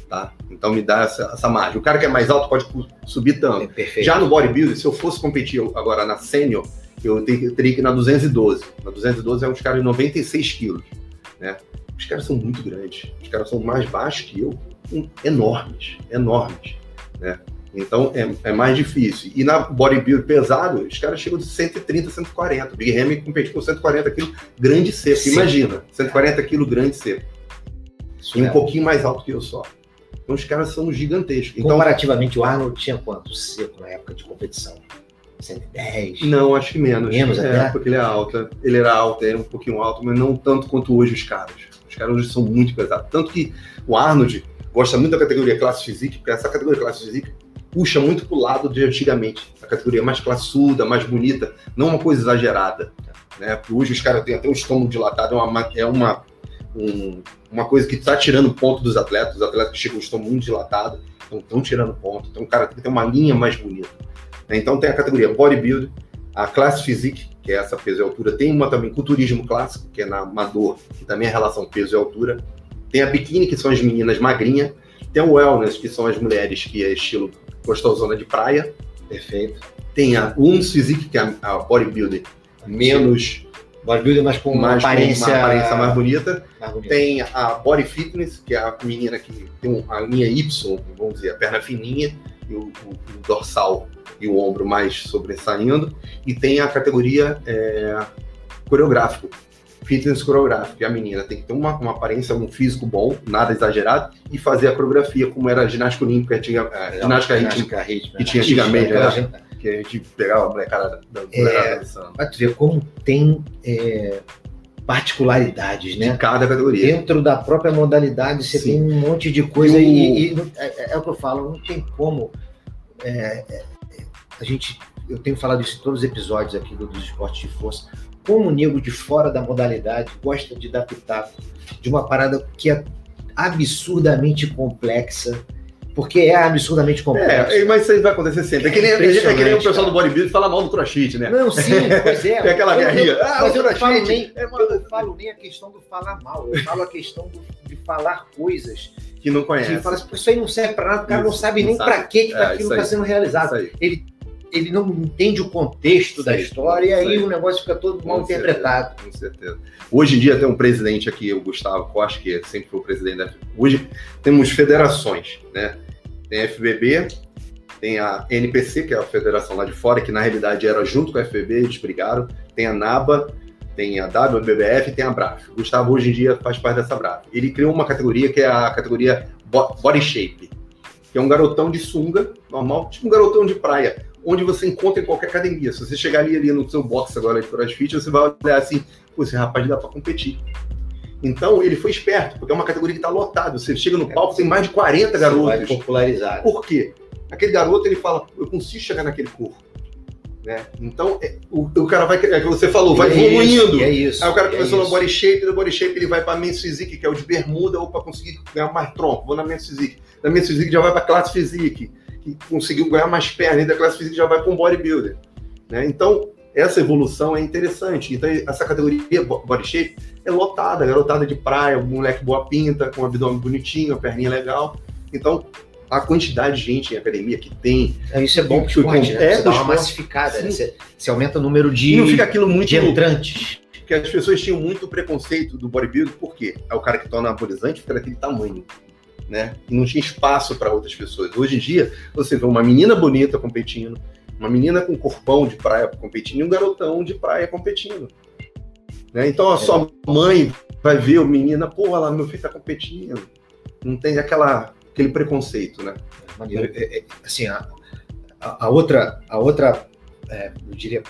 S2: Tá? Então me dá essa, essa margem. O cara que é mais alto pode subir tanto.
S1: É.
S2: Já no bodybuilder, se eu fosse competir agora na sênior, eu te- eu teria que ir na 212. Na 212 é uns caras de 96 quilos, né? Os caras são muito grandes. Os caras são mais baixos que eu, enormes, enormes, né? Então é, é mais difícil. E na bodybuilder pesado, os caras chegam de 130, 140. O Big Ramy compete com 140 quilos, grande seco.
S1: Sim.
S2: Imagina, 140 quilos, grande seco.
S1: Isso
S2: E um
S1: é.
S2: pouquinho mais alto que eu só. Então os caras são gigantescos. Então,
S1: Comparativamente, o Arnold tinha quanto seco na época de competição? 110?
S2: Não, acho que menos.
S1: Menos
S2: é,
S1: até?
S2: porque ele é alto. Ele era alto, era um pouquinho alto, mas não tanto quanto hoje os caras. Os caras hoje são muito pesados. Tanto que o Arnold gosta muito da categoria classe physique, porque essa categoria classe physique puxa muito pro lado de antigamente. A categoria mais classuda, mais bonita, não uma coisa exagerada. Né? Hoje os caras têm até o estômago dilatado, é uma, é uma, um- uma coisa que está tirando ponto dos atletas. Os atletas que chegam com o estômago muito dilatado estão tirando ponto. Então o cara tem que ter uma linha mais bonita. né? Então tem a categoria bodybuilder, a classe physique, que é essa peso e altura. Tem uma também culturismo clássico, que é na amador, que também é relação peso e altura. Tem a biquíni, que são as meninas magrinhas. Tem o wellness, que são as mulheres que é estilo gostosona de praia.
S1: Perfeito.
S2: Tem a Women's Physique, que é a, bodybuilder menos,
S1: Bodybuilder, mas com uma
S2: mais, com
S1: aparência,
S2: uma aparência mais bonita.
S1: mais bonita.
S2: Tem a Body Fitness, que é a menina que tem a linha Y, vamos dizer, a perna fininha e o, o- o dorsal e o ombro mais sobressaindo. E tem a categoria é, coreográfico, fitness coreográfico. A menina tem que ter uma, uma aparência, um físico bom, nada exagerado, e fazer a coreografia como era a ginástica olímpica, antiga, a ginástica rítmica,
S1: Ginástica rítmica.
S2: que tinha antigamente, né? que a gente pegava a molecada
S1: É.
S2: molecada dançando.
S1: Pra tu ver como tem é, particularidades, né?
S2: De cada categoria.
S1: Dentro da própria modalidade, você
S2: Sim.
S1: tem um monte de coisa
S2: E o-
S1: e, e- é, é o que eu falo, não tem como. é, é, a gente, eu tenho falado isso em todos os episódios aqui do, dos esportes de força. Como o nego de fora da modalidade gosta de dar pitaco de uma parada que é absurdamente complexa, porque é absurdamente complexa.
S2: É, mas isso aí vai acontecer sempre. É que nem, é que nem o pessoal
S1: cara.
S2: do bodybuilding fala mal do crossfit, né?
S1: Não, sim, pois é.
S2: Tem aquela guerrinha. Ah,
S1: mas
S2: o
S1: eu não falo nem,
S2: é uma-
S1: eu não falo nem a questão do falar mal, eu falo a questão do- de falar coisas
S2: Que não
S1: que
S2: conhece.
S1: fala assim, "Pô, isso aí não serve pra nada, o cara não
S2: Isso,
S1: sabe
S2: não
S1: nem
S2: sabe.
S1: pra que que
S2: É,
S1: aquilo está sendo realizado.
S2: Aí.
S1: Ele não entende o contexto da
S2: Isso aí,
S1: história e aí o negócio fica todo mal
S2: Com
S1: interpretado.
S2: Com certeza. Hoje em dia tem um presidente aqui, o Gustavo Costa, que sempre foi o presidente da Hoje temos federações, né? Tem a FBB, tem a NPC, que é a federação lá de fora, que na realidade era junto com a FBB, eles brigaram. Tem a NABA, tem a WBBF e tem a BRAF. Gustavo hoje em dia faz parte dessa BRAF. Ele criou uma categoria que é a categoria Bo- Body Shape, que é um garotão de sunga, normal, tipo um garotão de praia, onde você encontra em qualquer academia. Se você chegar ali, ali no seu box agora de crossfit, você vai olhar assim, pô, esse rapaz dá pra competir. Então, ele foi esperto, porque é uma categoria que tá lotada. Você chega no palco, tem mais de 40
S1: Vai
S2: garotos.
S1: popularizar.
S2: Por quê? Aquele garoto, ele fala, eu consigo chegar naquele corpo. Né? Então, é, o, o cara vai, é o que você falou, vai
S1: é
S2: evoluindo.
S1: isso, é isso.
S2: Aí o cara
S1: e é
S2: começou no body shape, do body shape ele vai para men's physique, que é o de bermuda, ou para conseguir ganhar mais tronco, vou na men's physique. Da men's physique já vai para classe physique, que conseguiu ganhar mais perna, e da classe physique já vai para um bodybuilder. Né? Então, essa evolução é interessante. Então, essa categoria bo- body shape é lotada, garotada de praia, moleque boa pinta, com um abdômen bonitinho, a perninha legal. Então, a quantidade de gente em academia que tem,
S1: É, Isso é bom pro esporte, né?
S2: é
S1: Você dá uma massificada, né? Você, você aumenta o número de,
S2: e não fica aquilo muito
S1: de entrantes.
S2: que as pessoas tinham muito preconceito do bodybuilding, por quê? É o cara que torna anabolizante, fica daquele tamanho, né? E não tinha espaço para outras pessoas. Hoje em dia, você vê uma menina bonita competindo, uma menina com corpão de praia competindo e um garotão de praia competindo. Né? Então a sua mãe vai ver o menina, pô, lá, meu filho tá competindo. Não tem aquela, aquele preconceito, né?
S1: É, é, assim, a, a- a outra, a outra é, eu diria,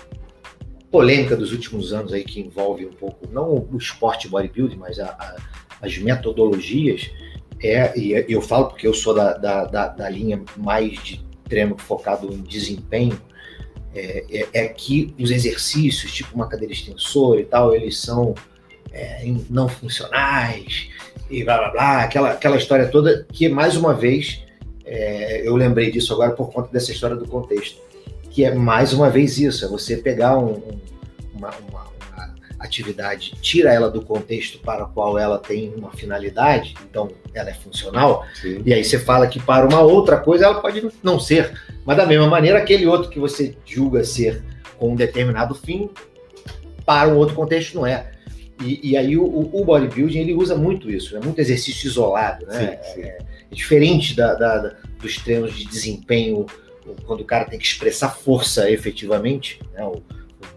S1: polêmica dos últimos anos aí que envolve um pouco, não o esporte bodybuilding, mas a- a- as metodologias, é, e eu falo porque eu sou da, da, da, da linha mais de treino focado em desempenho, é, é- é que os exercícios, tipo uma cadeira extensora e tal, eles são é, não funcionais e blá blá blá, aquela, aquela história toda que, mais uma vez, é, eu lembrei disso agora por conta dessa história do contexto, que é mais uma vez isso, é você pegar um- um- uma- uma atividade, tira ela do contexto para o qual ela tem uma finalidade, então ela é funcional,
S2: Sim.
S1: e aí você fala que para uma outra coisa ela pode não ser, mas da mesma maneira aquele outro que você julga ser com um determinado fim, para um outro contexto não é. E, e aí o, o bodybuilding ele usa muito isso, é muito exercício isolado, né?
S2: Sim, sim.
S1: É diferente da- da- da- dos treinos de desempenho, quando o cara tem que expressar força efetivamente, né? O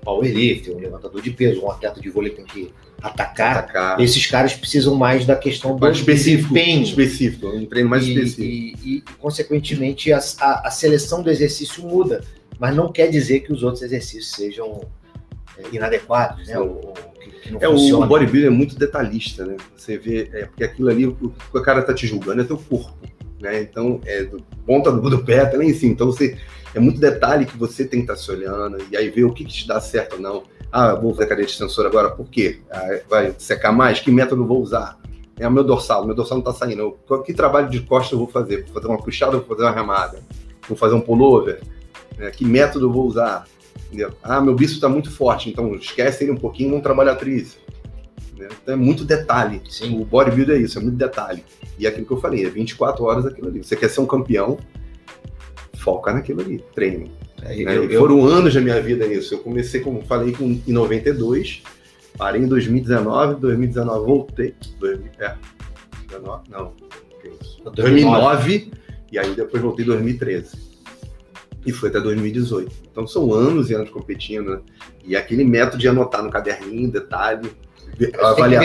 S1: powerlifter, um levantador de peso, um atleta de vôlei tem que atacar.
S2: Atacar.
S1: Esses caras precisam mais da questão do
S2: Mais específico,
S1: desempenho.
S2: específico, um treino mais
S1: e,
S2: específico.
S1: E, e, consequentemente, a, a- a seleção do exercício muda, mas não quer dizer que os outros exercícios sejam é, inadequados, né? Ou, que,
S2: É, o
S1: funcionam.
S2: bodybuilding é muito detalhista, né? Você vê, é, porque aquilo ali, o que o cara tá te julgando é teu corpo, né? Então, é do ponta do, do pé até lá em cima. Então, você, é muito detalhe que você tem que estar se olhando e aí ver o que, que te dá certo ou não. Ah, vou fazer cadeira extensora agora, por quê? Ah, vai secar mais? Que método vou usar? É o meu dorsal, meu dorsal não tá saindo. Eu- que trabalho de costa eu vou fazer? Vou fazer uma puxada ou vou fazer uma remada? Vou fazer um pullover? É, que método eu vou usar? Entendeu? Ah, meu bíceps está muito forte, então esquece ele um pouquinho e vamos trabalhar tríceps. Então é muito detalhe.
S1: Sim.
S2: O bodybuilder é isso, é muito detalhe. E é aquilo que eu falei, é 24 horas aquilo ali. Você quer ser um campeão, foca naquilo ali, treino.
S1: É,
S2: né?
S1: eu-
S2: E
S1: eu-
S2: Foram anos da minha vida nisso. Eu comecei, como falei, com, em 92, parei em 2019, 2019 voltei. 2000, é, 19, não, que isso? 2009, e aí depois voltei em 2013. E foi até 2018. Então são anos e anos competindo, né? E aquele método de anotar no caderninho, detalhe, avaliação,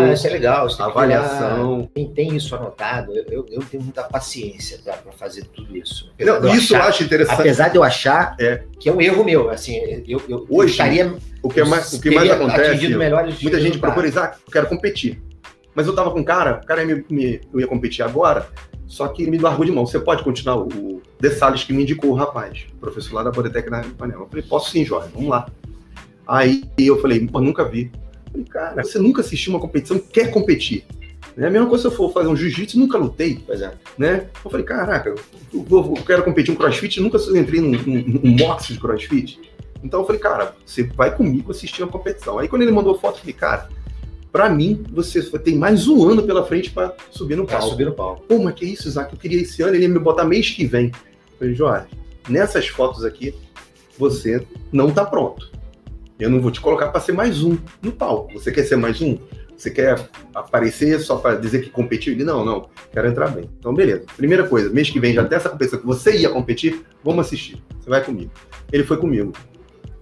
S1: virar, isso é legal. Que virar-
S2: avaliação.
S1: quem tem isso anotado, eu, eu, eu tenho muita paciência para fazer tudo isso.
S2: Não,
S1: eu
S2: isso eu
S1: achar-
S2: acho interessante.
S1: apesar de eu achar
S2: É.
S1: que é um erro meu, assim, eu, eu, eu
S2: Hoje-
S1: estaria
S2: o que, é mais, o que mais acontece, muita gente procura Isaac, eu quero competir. Mas eu tava com um cara, o cara ia me, me- eu ia competir agora, só que ele me largou de mão. Você pode continuar? O, o De Salles que me indicou o rapaz, professor lá da Politécnica na Panela. Eu falei, posso sim, Jorge, vamos lá. Aí eu falei, pô, nunca vi. Eu falei, cara, você nunca assistiu uma competição, quer competir. É a mesma coisa se eu for fazer um jiu-jitsu, nunca lutei
S1: é.
S2: né? Eu falei, caraca, eu, eu quero competir um crossfit, nunca entrei num, num, num box de crossfit. Então eu falei, cara, você vai comigo assistir uma competição. Aí quando ele mandou foto, eu falei, cara, pra mim, você tem mais um ano pela frente pra subir no
S1: Pra
S2: palco.
S1: subir no palco.
S2: Pô, mas que isso, Isaac? Eu queria esse ano, ele ia me botar mês que vem. Eu falei, Jorge, nessas fotos aqui, você não tá pronto. Eu não vou te colocar pra ser mais um no palco. Você quer ser mais um? Você quer aparecer só pra dizer que competiu? Ele, não, não, quero entrar bem. Então, beleza. Primeira coisa, mês que vem, já tem essa competição que você ia competir, vamos assistir. Você vai comigo. Ele foi comigo.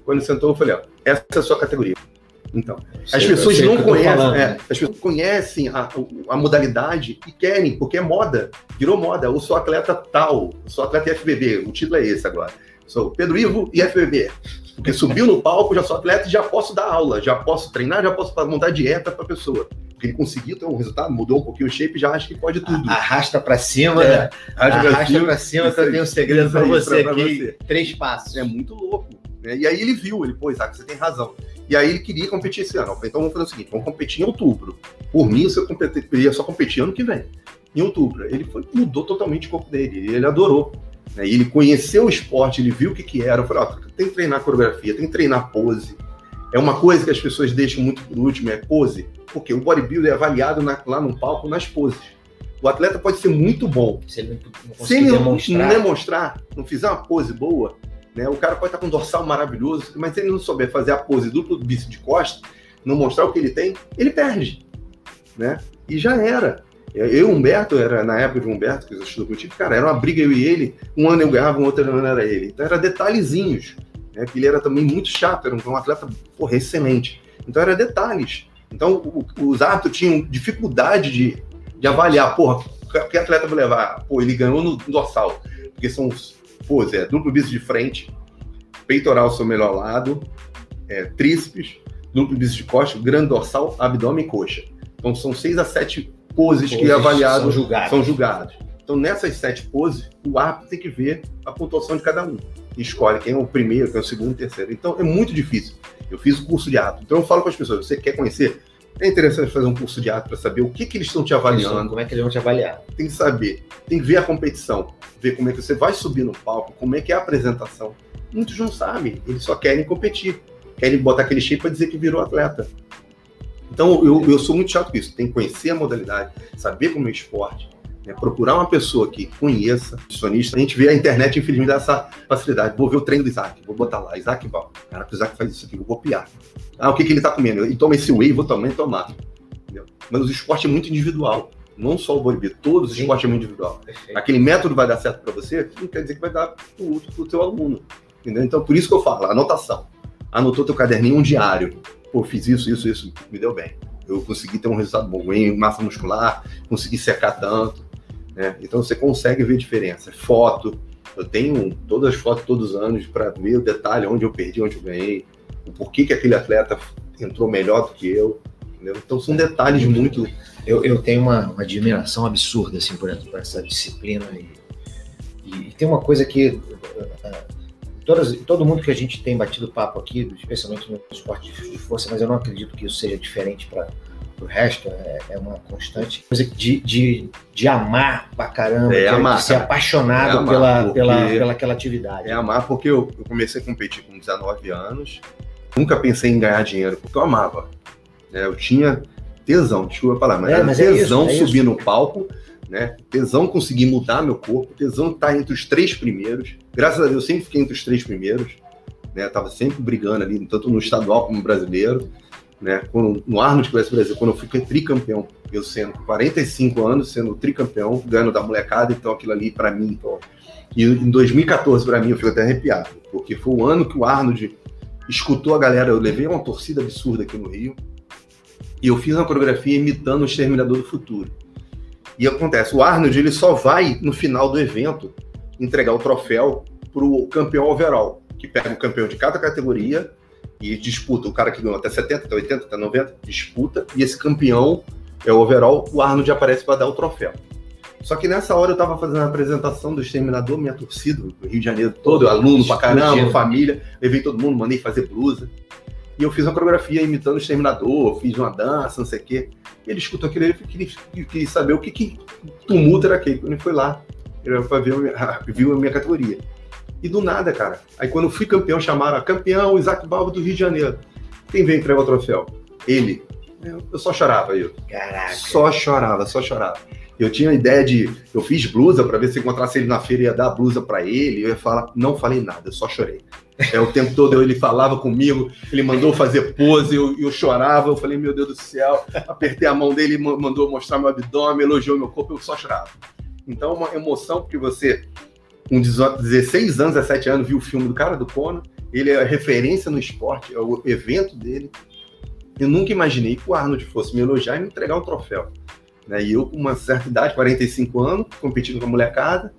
S2: Quando sentou, eu falei, ó, essa é a sua categoria. Então, as
S1: Sei-
S2: pessoas
S1: sei o
S2: não conhecem, é, as pessoas conhecem a, a modalidade e querem, porque é moda, virou moda. Eu sou atleta tal, eu sou atleta FBB, o título é esse agora. Sou Pedro Ivo e FBB. Porque subiu no palco, já sou atleta e já posso dar aula, já posso treinar, já posso montar dieta para a pessoa. Porque ele conseguiu ter um resultado, mudou um pouquinho o shape, já acha que pode tudo.
S1: Arrasta pra cima,
S2: É,
S1: né?
S2: Arrasta
S1: Arrasta
S2: cima.
S1: que eu tenho um segredo
S2: aí,
S1: você
S2: pra-
S1: aqui.
S2: você.
S1: Três passos.
S2: É muito louco. né? E aí ele viu, ele, pô, Isaac, você tem razão. E aí ele queria competir esse ano. Falei, então vamos fazer o seguinte, vamos competir em outubro. Por mim, eu ia só competir ano que vem. Em outubro. Ele foi, mudou totalmente o corpo dele. Ele adorou. Né? E ele conheceu o esporte, ele viu o que, que era. Eu falei, ó, tem que treinar coreografia, tem que treinar pose. É uma coisa que as pessoas deixam muito por último, é pose. Porque o bodybuilder é avaliado na- lá no palco nas poses. O atleta pode ser muito bom,
S1: Se ele não,
S2: se ele
S1: demonstrar.
S2: não demonstrar, não fizer uma pose boa, né, o cara pode estar com um dorsal maravilhoso, mas se ele não souber fazer a pose duplo bíceps de costa, não mostrar o que ele tem, ele perde. Né? E já era. Eu e Humberto, era na época de Humberto, que eu estudou contigo, cara, era uma briga eu e ele, um ano eu ganhava, um outro ano era ele. Então era detalhezinhos. Né? Ele era também muito chato, era um atleta porra, excelente. Então era detalhes. Então o- os árbitros tinham dificuldade de, de avaliar, porra, que atleta vou levar? Pô, ele ganhou no dorsal. Porque são pô, é duplo bíceps de frente, peitoral seu melhor lado, é, tríceps, duplo bíceps de costa, grande dorsal, abdômen e coxa. Então são seis a sete poses, que é
S1: Poses
S2: avaliado
S1: são julgados.
S2: são julgados. Então, nessas sete poses, o árbitro tem que ver a pontuação de cada um. E escolhe quem é o primeiro, quem é o segundo, o terceiro. Então, é muito difícil. Eu fiz o curso de árbitro. Então, eu falo para as pessoas: você quer conhecer? É interessante fazer um curso de árbitro para saber o que, que eles estão te avaliando.
S1: Como é que eles vão te avaliar?
S2: Tem que saber, tem que ver a competição, ver como é que você vai subir no palco, como é que é a apresentação. Muitos não sabem, eles só querem competir, querem botar aquele shape para dizer que virou atleta. Então, eu, eu sou muito chato com isso. Tem que conhecer a modalidade, saber como é o esporte, né? procurar uma pessoa que conheça, nutricionista. A gente vê a internet, infelizmente, dá essa facilidade. Vou ver o treino do Isaac, vou botar lá, Isaac Val. Cara, o Isaac faz isso aqui, vou copiar. Ah, o que, que ele tá comendo? Ele toma esse whey, vou também tomar. Entendeu? Mas o esporte é muito individual. Não só o bodybuilding, todos os esportes é muito individual.
S1: Perfeito.
S2: Aquele método vai dar certo para você, não quer dizer que vai dar para o teu aluno. Entendeu? Então, por isso que eu falo, anotação. Anotou teu caderninho, um diário. Pô, fiz isso, isso, isso, me deu bem. Eu consegui ter um resultado bom em massa muscular, consegui secar tanto. Né? Então, você consegue ver diferença. Foto. Eu tenho todas as fotos todos os anos para ver o detalhe, onde eu perdi, onde eu ganhei, o porquê que aquele atleta entrou melhor do que eu. entendeu? Então, são detalhes muito.
S1: Eu, eu tenho uma, uma admiração absurda assim, por, por essa disciplina. E, e tem uma coisa que uh, todas, todo mundo que a gente tem batido papo aqui, especialmente no esporte de força, mas eu não acredito que isso seja diferente para o resto, é, é uma constante coisa de, de, de amar pra caramba,
S2: É,
S1: de,
S2: amar,
S1: de ser apaixonado
S2: É
S1: pela,
S2: porque-
S1: pela, pela aquela atividade.
S2: É amar, porque eu, eu comecei a competir com 19 anos, nunca pensei em ganhar dinheiro, porque eu amava. né? eu tinha tesão, desculpa a palavra, mas
S1: É, mas é
S2: tesão
S1: isso, é
S2: subir no palco, né? tesão conseguir mudar meu corpo, tesão estar entre os três primeiros. Graças a Deus, eu sempre fiquei entre os três primeiros, né? Tava sempre brigando ali, tanto no estadual como no brasileiro. Né? Quando, no Arnold Classic Brasil, quando eu fiquei tricampeão, eu sendo com 45 anos, sendo tricampeão, ganhando da molecada, então aquilo ali para mim, pô, e em 2014, para mim, eu fico até arrepiado, porque foi o ano que o Arnold escutou a galera. Eu levei uma torcida absurda aqui no Rio e eu fiz uma coreografia imitando o Exterminador do Futuro. E acontece, o Arnold ele só vai no final do evento entregar o troféu para o campeão overall, que pega o campeão de cada categoria, e disputa. O cara que ganhou até 70, até 80, até 90, disputa, e esse campeão é o overall, o Arnold aparece para dar o troféu. Só que nessa hora eu estava fazendo a apresentação do Exterminador, minha torcida, do Rio de Janeiro todo, aluno pra caramba, família, levei todo mundo, mandei fazer blusa. E eu fiz uma coreografia imitando o Exterminador, fiz uma dança, não sei o quê. Ele escutou aquilo, ele queria, queria saber o que, que tumulto era aquele. Quando ele foi lá, ele foi ver, viu a minha categoria. E do nada, cara. Aí quando eu fui campeão, chamaram campeão Isaac Balbo do Rio de Janeiro. Quem veio entregar o troféu? Ele. Eu só chorava, eu.
S1: Caraca.
S2: Só chorava, só chorava. Eu tinha a ideia de. Eu fiz blusa para ver se encontrasse ele na feira ia dar a blusa para ele. Eu ia falar, não falei nada, eu só chorei. É, o tempo todo ele falava comigo, ele mandou fazer pose, eu, eu chorava. Eu falei, meu Deus do céu. Apertei a mão dele, mandou mostrar meu abdômen, elogiou meu corpo, eu só chorava. Então, uma emoção, porque você com 16 anos, 17 anos, viu o filme do cara do Cono, ele é referência no esporte, é o evento dele. Eu nunca imaginei que o Arnold fosse me elogiar e me entregar um troféu. Né? E eu, com uma certa idade, 45 anos, competindo com a molecada,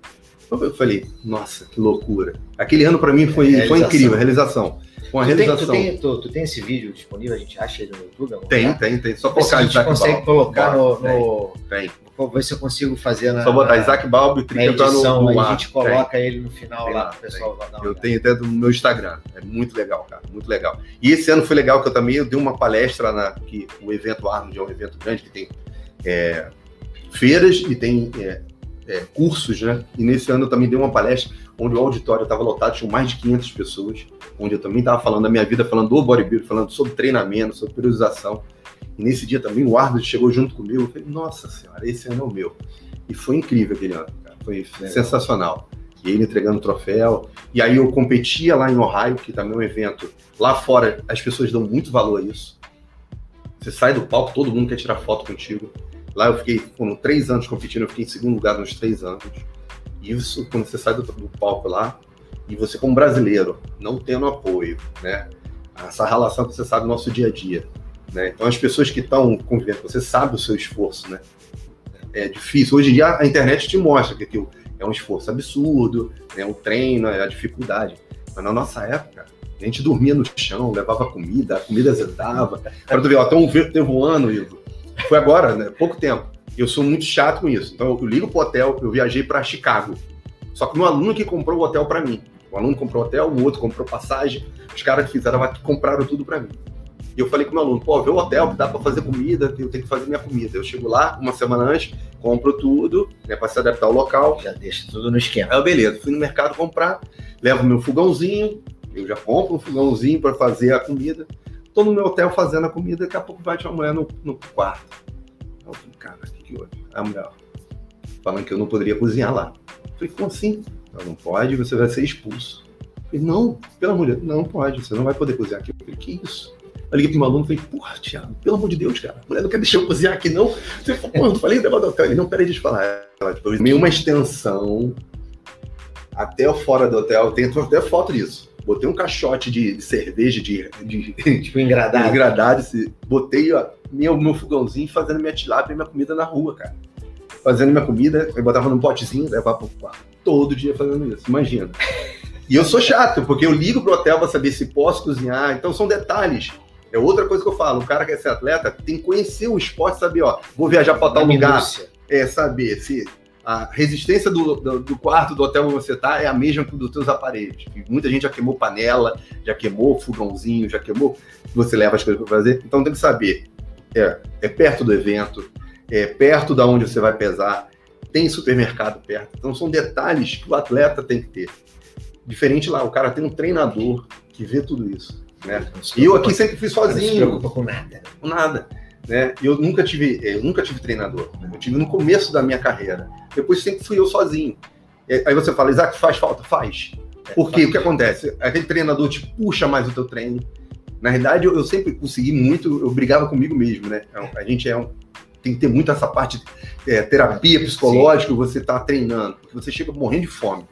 S2: eu falei, nossa, que loucura. Aquele ano para mim foi, é, foi incrível, a realização. Com a
S1: tu
S2: realização.
S1: Tem, tu, tem, tu, tu, tem esse vídeo disponível? A gente acha ele no YouTube?
S2: Tem, tem, tem. Só colocar
S1: a gente consegue colocar no, no,
S2: Tem.
S1: Vou ver se eu consigo fazer na.
S2: Só botar Isaac Balbi,
S1: na edição, no, no a gente coloca tem. ele no final tem, lá pro pessoal
S2: Eu tenho até no meu Instagram. É muito legal, cara. Muito legal. E esse ano foi legal que eu também eu dei uma palestra na que o evento Arnold é um evento grande que tem é, feiras e tem é, é, cursos, né? E nesse ano eu também dei uma palestra onde o auditório estava lotado, tinha mais de 500 pessoas, onde eu também estava falando da minha vida, falando do bodybuilding, falando sobre treinamento, sobre periodização. E nesse dia também o Arnold chegou junto comigo. Eu falei, nossa senhora, esse ano é o meu. E foi incrível aquele ano, cara. Foi Legal. sensacional. E ele entregando o troféu. E aí eu competia lá em Ohio, que também é um evento. Lá fora, as pessoas dão muito valor a isso. Você sai do palco, todo mundo quer tirar foto contigo. Lá eu fiquei, foram três anos competindo, eu fiquei em segundo lugar nos três anos. Isso, quando você sai do, do palco lá, e você como brasileiro, não tendo apoio, né? Essa relação que você sabe do nosso dia a dia. Né? Então as pessoas que estão convivendo, você sabe o seu esforço, né? É difícil. Hoje em dia a internet te mostra que aquilo é um esforço absurdo, é um treino, é a dificuldade. Mas na nossa época, a gente dormia no chão, levava comida, a comida azedava. Para tu ver, até um, teve um ano, Ivo, foi agora, né? Pouco tempo. Eu sou muito chato com isso. Então eu ligo pro hotel, eu viajei para Chicago. Só que um aluno que comprou o hotel para mim. O aluno comprou o hotel, o outro comprou passagem. Os caras que fizeram aqui compraram tudo para mim. E eu falei com o meu aluno, pô, vê o hotel, dá para fazer comida, eu tenho que fazer minha comida. Eu chego lá, uma semana antes, compro tudo, né, para se adaptar ao local.
S1: Já deixa tudo no esquema.
S2: Aí, beleza, fui no mercado comprar, levo meu fogãozinho, eu já compro um fogãozinho para fazer a comida. Tô no meu hotel fazendo a comida, daqui a pouco vai uma mulher no, no quarto. Eu falei, cara, o que que houve? A mulher, falando que eu não poderia cozinhar lá. Eu falei, como assim? Ela não pode, você vai ser expulso. Eu falei, não, de Deus, não pode, você não vai poder cozinhar aqui. Eu falei, que isso? Eu liguei pro meu aluno e falei, porra, Thiago, pelo amor de Deus, cara, a mulher não quer deixar eu cozinhar aqui, não. Você falou, pô, eu falei do hotel. Ele, não, peraí, deixa eu falar. Ela, tipo, meio uma extensão até fora do hotel, tem até foto disso. Botei um caixote de, cerveja, de, de
S1: tipo engradado.
S2: Engradado botei ó, meu, meu fogãozinho fazendo minha tilápia e minha comida na rua, cara. Fazendo minha comida, eu botava num potezinho, levava pro quarto. Todo dia fazendo isso, imagina. E eu sou chato, porque eu ligo pro hotel para saber se posso cozinhar. Então são detalhes é outra coisa que eu falo, o cara que quer ser atleta tem que conhecer o esporte, saber, ó, vou viajar para tal lugar. É saber se a resistência do, do, do, quarto do hotel onde você tá é a mesma que dos seus aparelhos. E muita gente já queimou panela, já queimou fogãozinho, já queimou. Você leva as coisas para fazer. Então tem que saber. É, é perto do evento, é perto da onde você vai pesar, tem supermercado perto. Então são detalhes que o atleta tem que ter. Diferente lá, o cara tem um treinador que vê tudo isso. Né? E eu aqui sempre fui sozinho. Não se
S1: preocupa com nada.
S2: Com nada. Né? Eu nunca tive, eu nunca tive treinador. Né? Eu tive no começo da minha carreira. Depois sempre fui eu sozinho. Aí você fala, Isaac, faz falta? Faz. É, Porque o que acontece? Aquele treinador te puxa mais o teu treino. Na verdade, eu, eu sempre consegui muito, eu brigava comigo mesmo, né? É a gente é um, tem que ter muito essa parte é, terapia psicológica, Sim. você tá treinando, porque você chega morrendo de fome.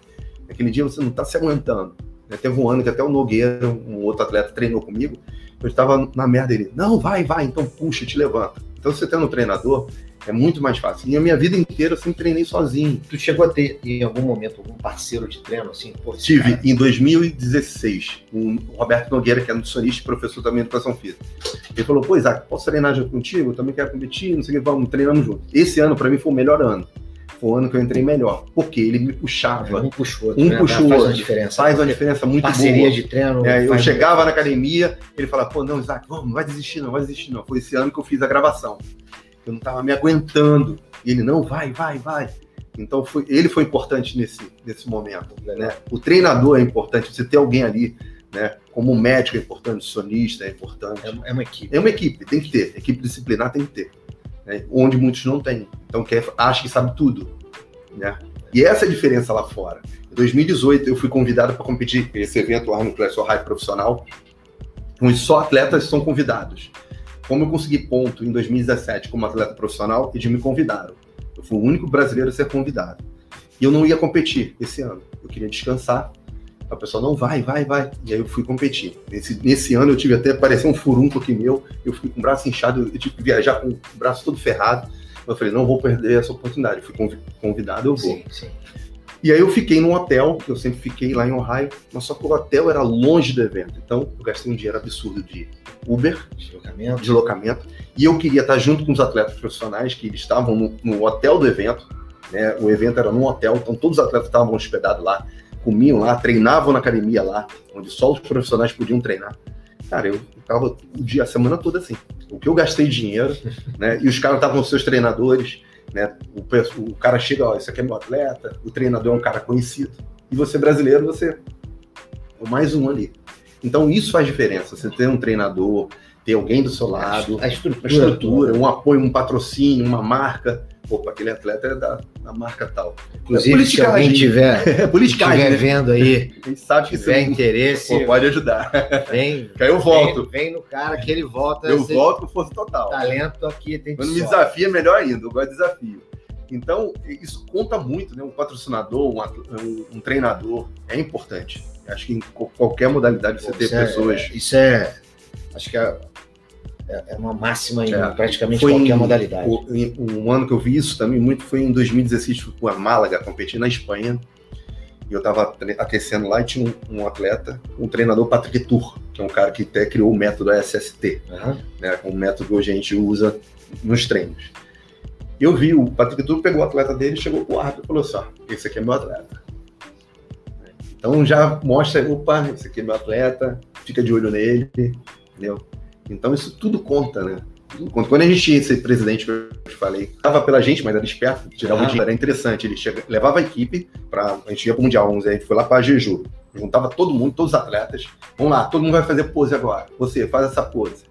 S2: Naquele dia você não tá se aguentando. Né? Teve um ano que até o Nogueira, um outro atleta, treinou comigo. Eu estava na merda dele. Não, vai, vai, então puxa, te levanta. Então, você tendo um treinador, É muito mais fácil. E a minha vida inteira eu sempre treinei sozinho.
S1: Tu chegou a ter, em algum momento, algum parceiro de treino, assim? Pô,
S2: Tive
S1: cara-
S2: em 2016, o Roberto Nogueira, que é nutricionista e professor também de educação física. Ele falou: Pô, Isaac, posso treinar junto contigo? Eu também quero competir, não sei o que, vamos treinando junto. Esse ano, para mim, foi o melhor ano. Foi o ano que eu entrei melhor. Porque ele me puxava.
S1: Um puxa o outro,
S2: Um
S1: né?
S2: puxa
S1: Faz uma diferença.
S2: Faz uma diferença muito
S1: Parceria
S2: boa.
S1: de treino.
S2: É, eu chegava na academia, ele falava, pô, não, Isaac, vamos, não vai desistir não, vai desistir não. Foi esse ano que eu fiz a gravação. Eu não tava me aguentando. E ele, não, vai, vai, vai. Então, foi, ele foi importante nesse, nesse momento. Né? O treinador é importante, você ter alguém ali, né? Como médico é importante, sonista é importante.
S1: É, é uma equipe.
S2: É uma equipe, tem que ter. Equipe disciplinar tem que ter. Né? Onde muitos não têm. Então, quer, acha que sabe tudo. Né? E essa é a diferença lá fora. Em 2018, eu fui convidado para competir esse evento lá no Clash High profissional, onde só atletas são convidados. Como eu consegui ponto em 2017 como atleta profissional, eles me convidaram. Eu fui o único brasileiro a ser convidado. E eu não ia competir esse ano. Eu queria descansar. A pessoa, não, vai, vai, vai. E aí eu fui competir. Nesse, nesse ano eu tive até, parecia um furúnculo aqui meu. Eu fui com o braço inchado, eu tive que viajar com o braço todo ferrado. Eu falei, não vou perder essa oportunidade. Eu fui convi- convidado, eu vou.
S1: Sim, sim.
S2: E aí eu fiquei num hotel, que eu sempre fiquei lá em Ohio, mas só que o hotel era longe do evento. Então eu gastei um dinheiro absurdo de Uber,
S1: Deslocamento.
S2: deslocamento, e eu queria estar junto com os atletas profissionais que eles estavam no, no hotel do evento. Né? O evento era num hotel, então todos os atletas estavam hospedados lá, comiam lá, treinavam na academia lá, onde só os profissionais podiam treinar. Cara, eu ficava o dia, a semana toda assim. O que eu gastei dinheiro, né? E os caras estavam com seus treinadores, né? O, o cara chega, ó, esse aqui é meu atleta, o treinador é um cara conhecido. E você brasileiro, você é mais um ali. Então isso faz diferença. Você ter um treinador, ter alguém do seu lado,
S1: A estrutura.
S2: uma estrutura, um apoio, um patrocínio, uma marca. Opa, aquele atleta é da, da marca tal.
S1: Inclusive, se alguém tiver,
S2: É
S1: tiver
S2: né?
S1: vendo aí,
S2: A gente sabe que
S1: tiver interesse,
S2: pô, pode ajudar.
S1: vem,
S2: Que aí eu volto.
S1: vem, vem no cara que ele volta.
S2: Eu volto com força total.
S1: Talento aqui tem que
S2: Quando me desafia, melhor ainda. Eu gosto de desafio. Então, isso conta muito, né? Um patrocinador, um, um- um treinador é importante. Acho que em qualquer modalidade você
S1: Pô,
S2: ter
S1: é-
S2: pessoas.
S1: isso é. Acho que é, é- é uma máxima em
S2: É.
S1: praticamente qualquer
S2: em-
S1: modalidade.
S2: O- em- Um ano que eu vi isso também muito foi em 2016, fui com a Málaga, competi na Espanha. E eu estava aquecendo lá e tinha um, um atleta, um treinador, Patrick Tour, que é um cara que até criou o método SST,
S1: Aham.
S2: né? Um método que hoje a gente usa nos treinos. Eu vi, o Patrick Tour pegou o atleta dele, chegou pro árbitro e falou assim: ó, esse aqui é meu atleta. Então já mostra, opa, esse aqui é meu atleta, fica de olho nele, entendeu? Então isso tudo conta, né? Quando a gente tinha esse presidente que eu te falei, tava pela gente, mas era esperto, tirava
S1: Ah.
S2: o dinheiro, era interessante. Ele chega, levava a equipe para a gente ia pro Mundial, vamos dizer, a gente foi lá para Jeju. Juntava todo mundo, todos os atletas. Vamos lá, todo mundo vai fazer pose agora. Você faz essa pose.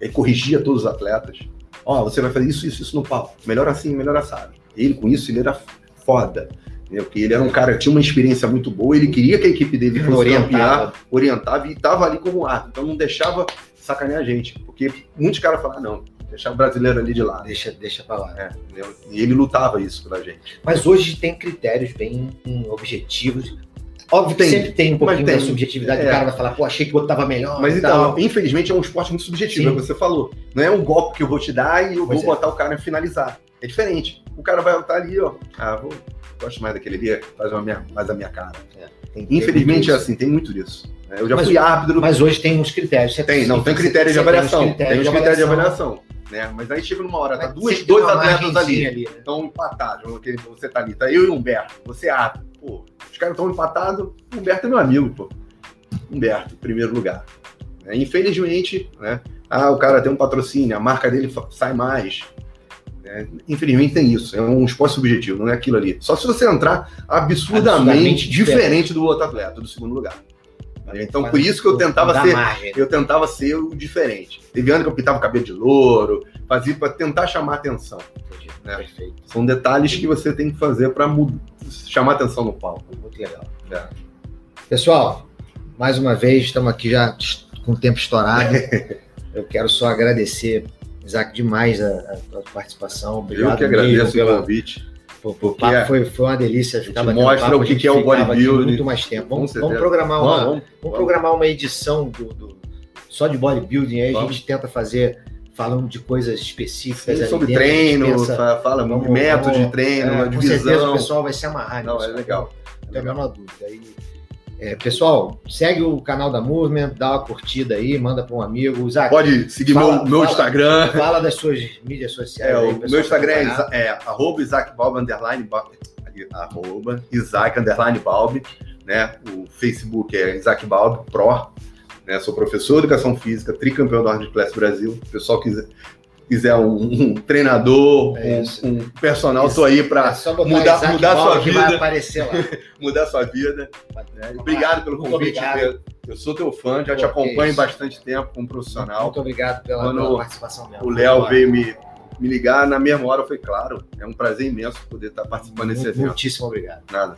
S2: Aí corrigia todos os atletas. Ó, você vai fazer isso, isso, isso no palco. Melhor assim, melhor assado. Ele, com isso, ele era foda. Entendeu? Porque ele era um cara que tinha uma experiência muito boa, ele queria que a equipe dele fosse
S1: Orientava.
S2: campear, orientava e estava ali como árbitro. Então não deixava sacanear a gente. Porque muitos caras falavam, ah, não, deixar o brasileiro ali de lado.
S1: Deixa, deixa pra lá.
S2: É? E ele lutava isso pela gente.
S1: Mas hoje tem critérios bem objetivos. Óbvio que
S2: Tem,
S1: sempre tem um pouquinho
S2: tem.
S1: da subjetividade.
S2: É.
S1: O cara vai falar, pô, achei que o outro tava melhor.
S2: Mas então,
S1: tal.
S2: infelizmente é um esporte muito subjetivo,
S1: Sim.
S2: é o que você falou. Não é um golpe que eu vou te dar e eu
S1: Pois
S2: vou
S1: é.
S2: botar o cara a finalizar. É diferente. O cara vai estar ali, ó. Ah, vou, gosto mais daquele ali, faz uma minha, mais a minha cara.
S1: Tem- tem
S2: Infelizmente é
S1: muito
S2: assim, tem muito disso. É, Eu já
S1: Mas-
S2: fui árbitro.
S1: Mas hoje tem uns critérios. Você
S2: Tem, não, tem critério de avaliação.
S1: Tem
S2: os critérios de avaliação. Né? Mas aí chega numa hora, tá duas, dois atletas ali,
S1: né?
S2: estão empatados. Você tá ali, tá eu e o Humberto, você é árbitro. Pô, os caras estão empatados, o Humberto é meu amigo, pô. Humberto, primeiro lugar. É, infelizmente, né? Ah, o cara tem um patrocínio, a marca dele sai mais. né? Infelizmente tem isso. É um esporte subjetivo, não é aquilo ali. Só se você entrar absurdamente,
S1: Absurdamente
S2: diferente do outro atleta, do segundo lugar. Então, por isso que eu tentava ser
S1: margem.
S2: eu tentava ser o diferente. Teve ano que eu pintava o cabelo de louro, fazia para tentar chamar atenção.
S1: Entendi.
S2: né?
S1: Perfeito.
S2: São detalhes que você tem que fazer para chamar atenção no palco.
S1: Muito legal.
S2: É.
S1: Pessoal, mais uma vez, estamos aqui já com o tempo estourado. Eu quero só agradecer, Isaac, demais a, a tua participação. Obrigado
S2: eu que agradeço o
S1: pela,
S2: convite.
S1: Pô, pô, papo
S2: é-
S1: foi, foi uma delícia. Ficar batendo
S2: mostra
S1: papo,
S2: o que que é o bodybuilding.
S1: Muito mais tempo. Vamos, vamos programar uma,
S2: Vamos,
S1: vamos,
S2: vamos,
S1: programar uma edição do, do- só de bodybuilding aí. A gente tenta fazer, falando de coisas específicas.
S2: Sim, sobre
S1: dentro,
S2: treino,
S1: pensa,
S2: fa- fala
S1: vamos-
S2: método de treino,
S1: é,
S2: a
S1: com certeza o
S2: divisão.
S1: pessoal vai se amarrar
S2: Não,
S1: nisso,
S2: é legal.
S1: Não tenho a menor dúvida. E, é, pessoal, segue o canal da Movement, dá uma curtida aí, manda para um amigo. Isaac,
S2: Pode seguir
S1: Fala-
S2: meu, meu
S1: fala-
S2: Instagram.
S1: fala das suas mídias sociais.
S2: É,
S1: aí,
S2: o meu Instagram é, é arroba Isaac Balbi, underline, Ba- arroba Isaac, underline Balbi, né? O Facebook é Isaac Balbi, Pro, né? Sou professor de Educação Física, tricampeão da Hard Class Brasil. O pessoal quiser, quiser um, um treinador,
S1: É
S2: um- um, personal,
S1: Isso.
S2: tô aí
S1: É
S2: para
S1: botar
S2: mudar-
S1: Isaac
S2: mudar sua vida.
S1: aparecer lá.
S2: mudar sua vida. né? Obrigado pelo convite.
S1: obrigado.
S2: Eu, sou teu fã, já
S1: Pô,
S2: te acompanho bastante tempo como profissional.
S1: Muito obrigado pela,
S2: Quando
S1: pela participação mesmo.
S2: O Léo veio me, me ligar na mesma hora, foi claro. É um prazer imenso poder estar participando desse evento.
S1: Muitíssimo obrigado.
S2: Nada.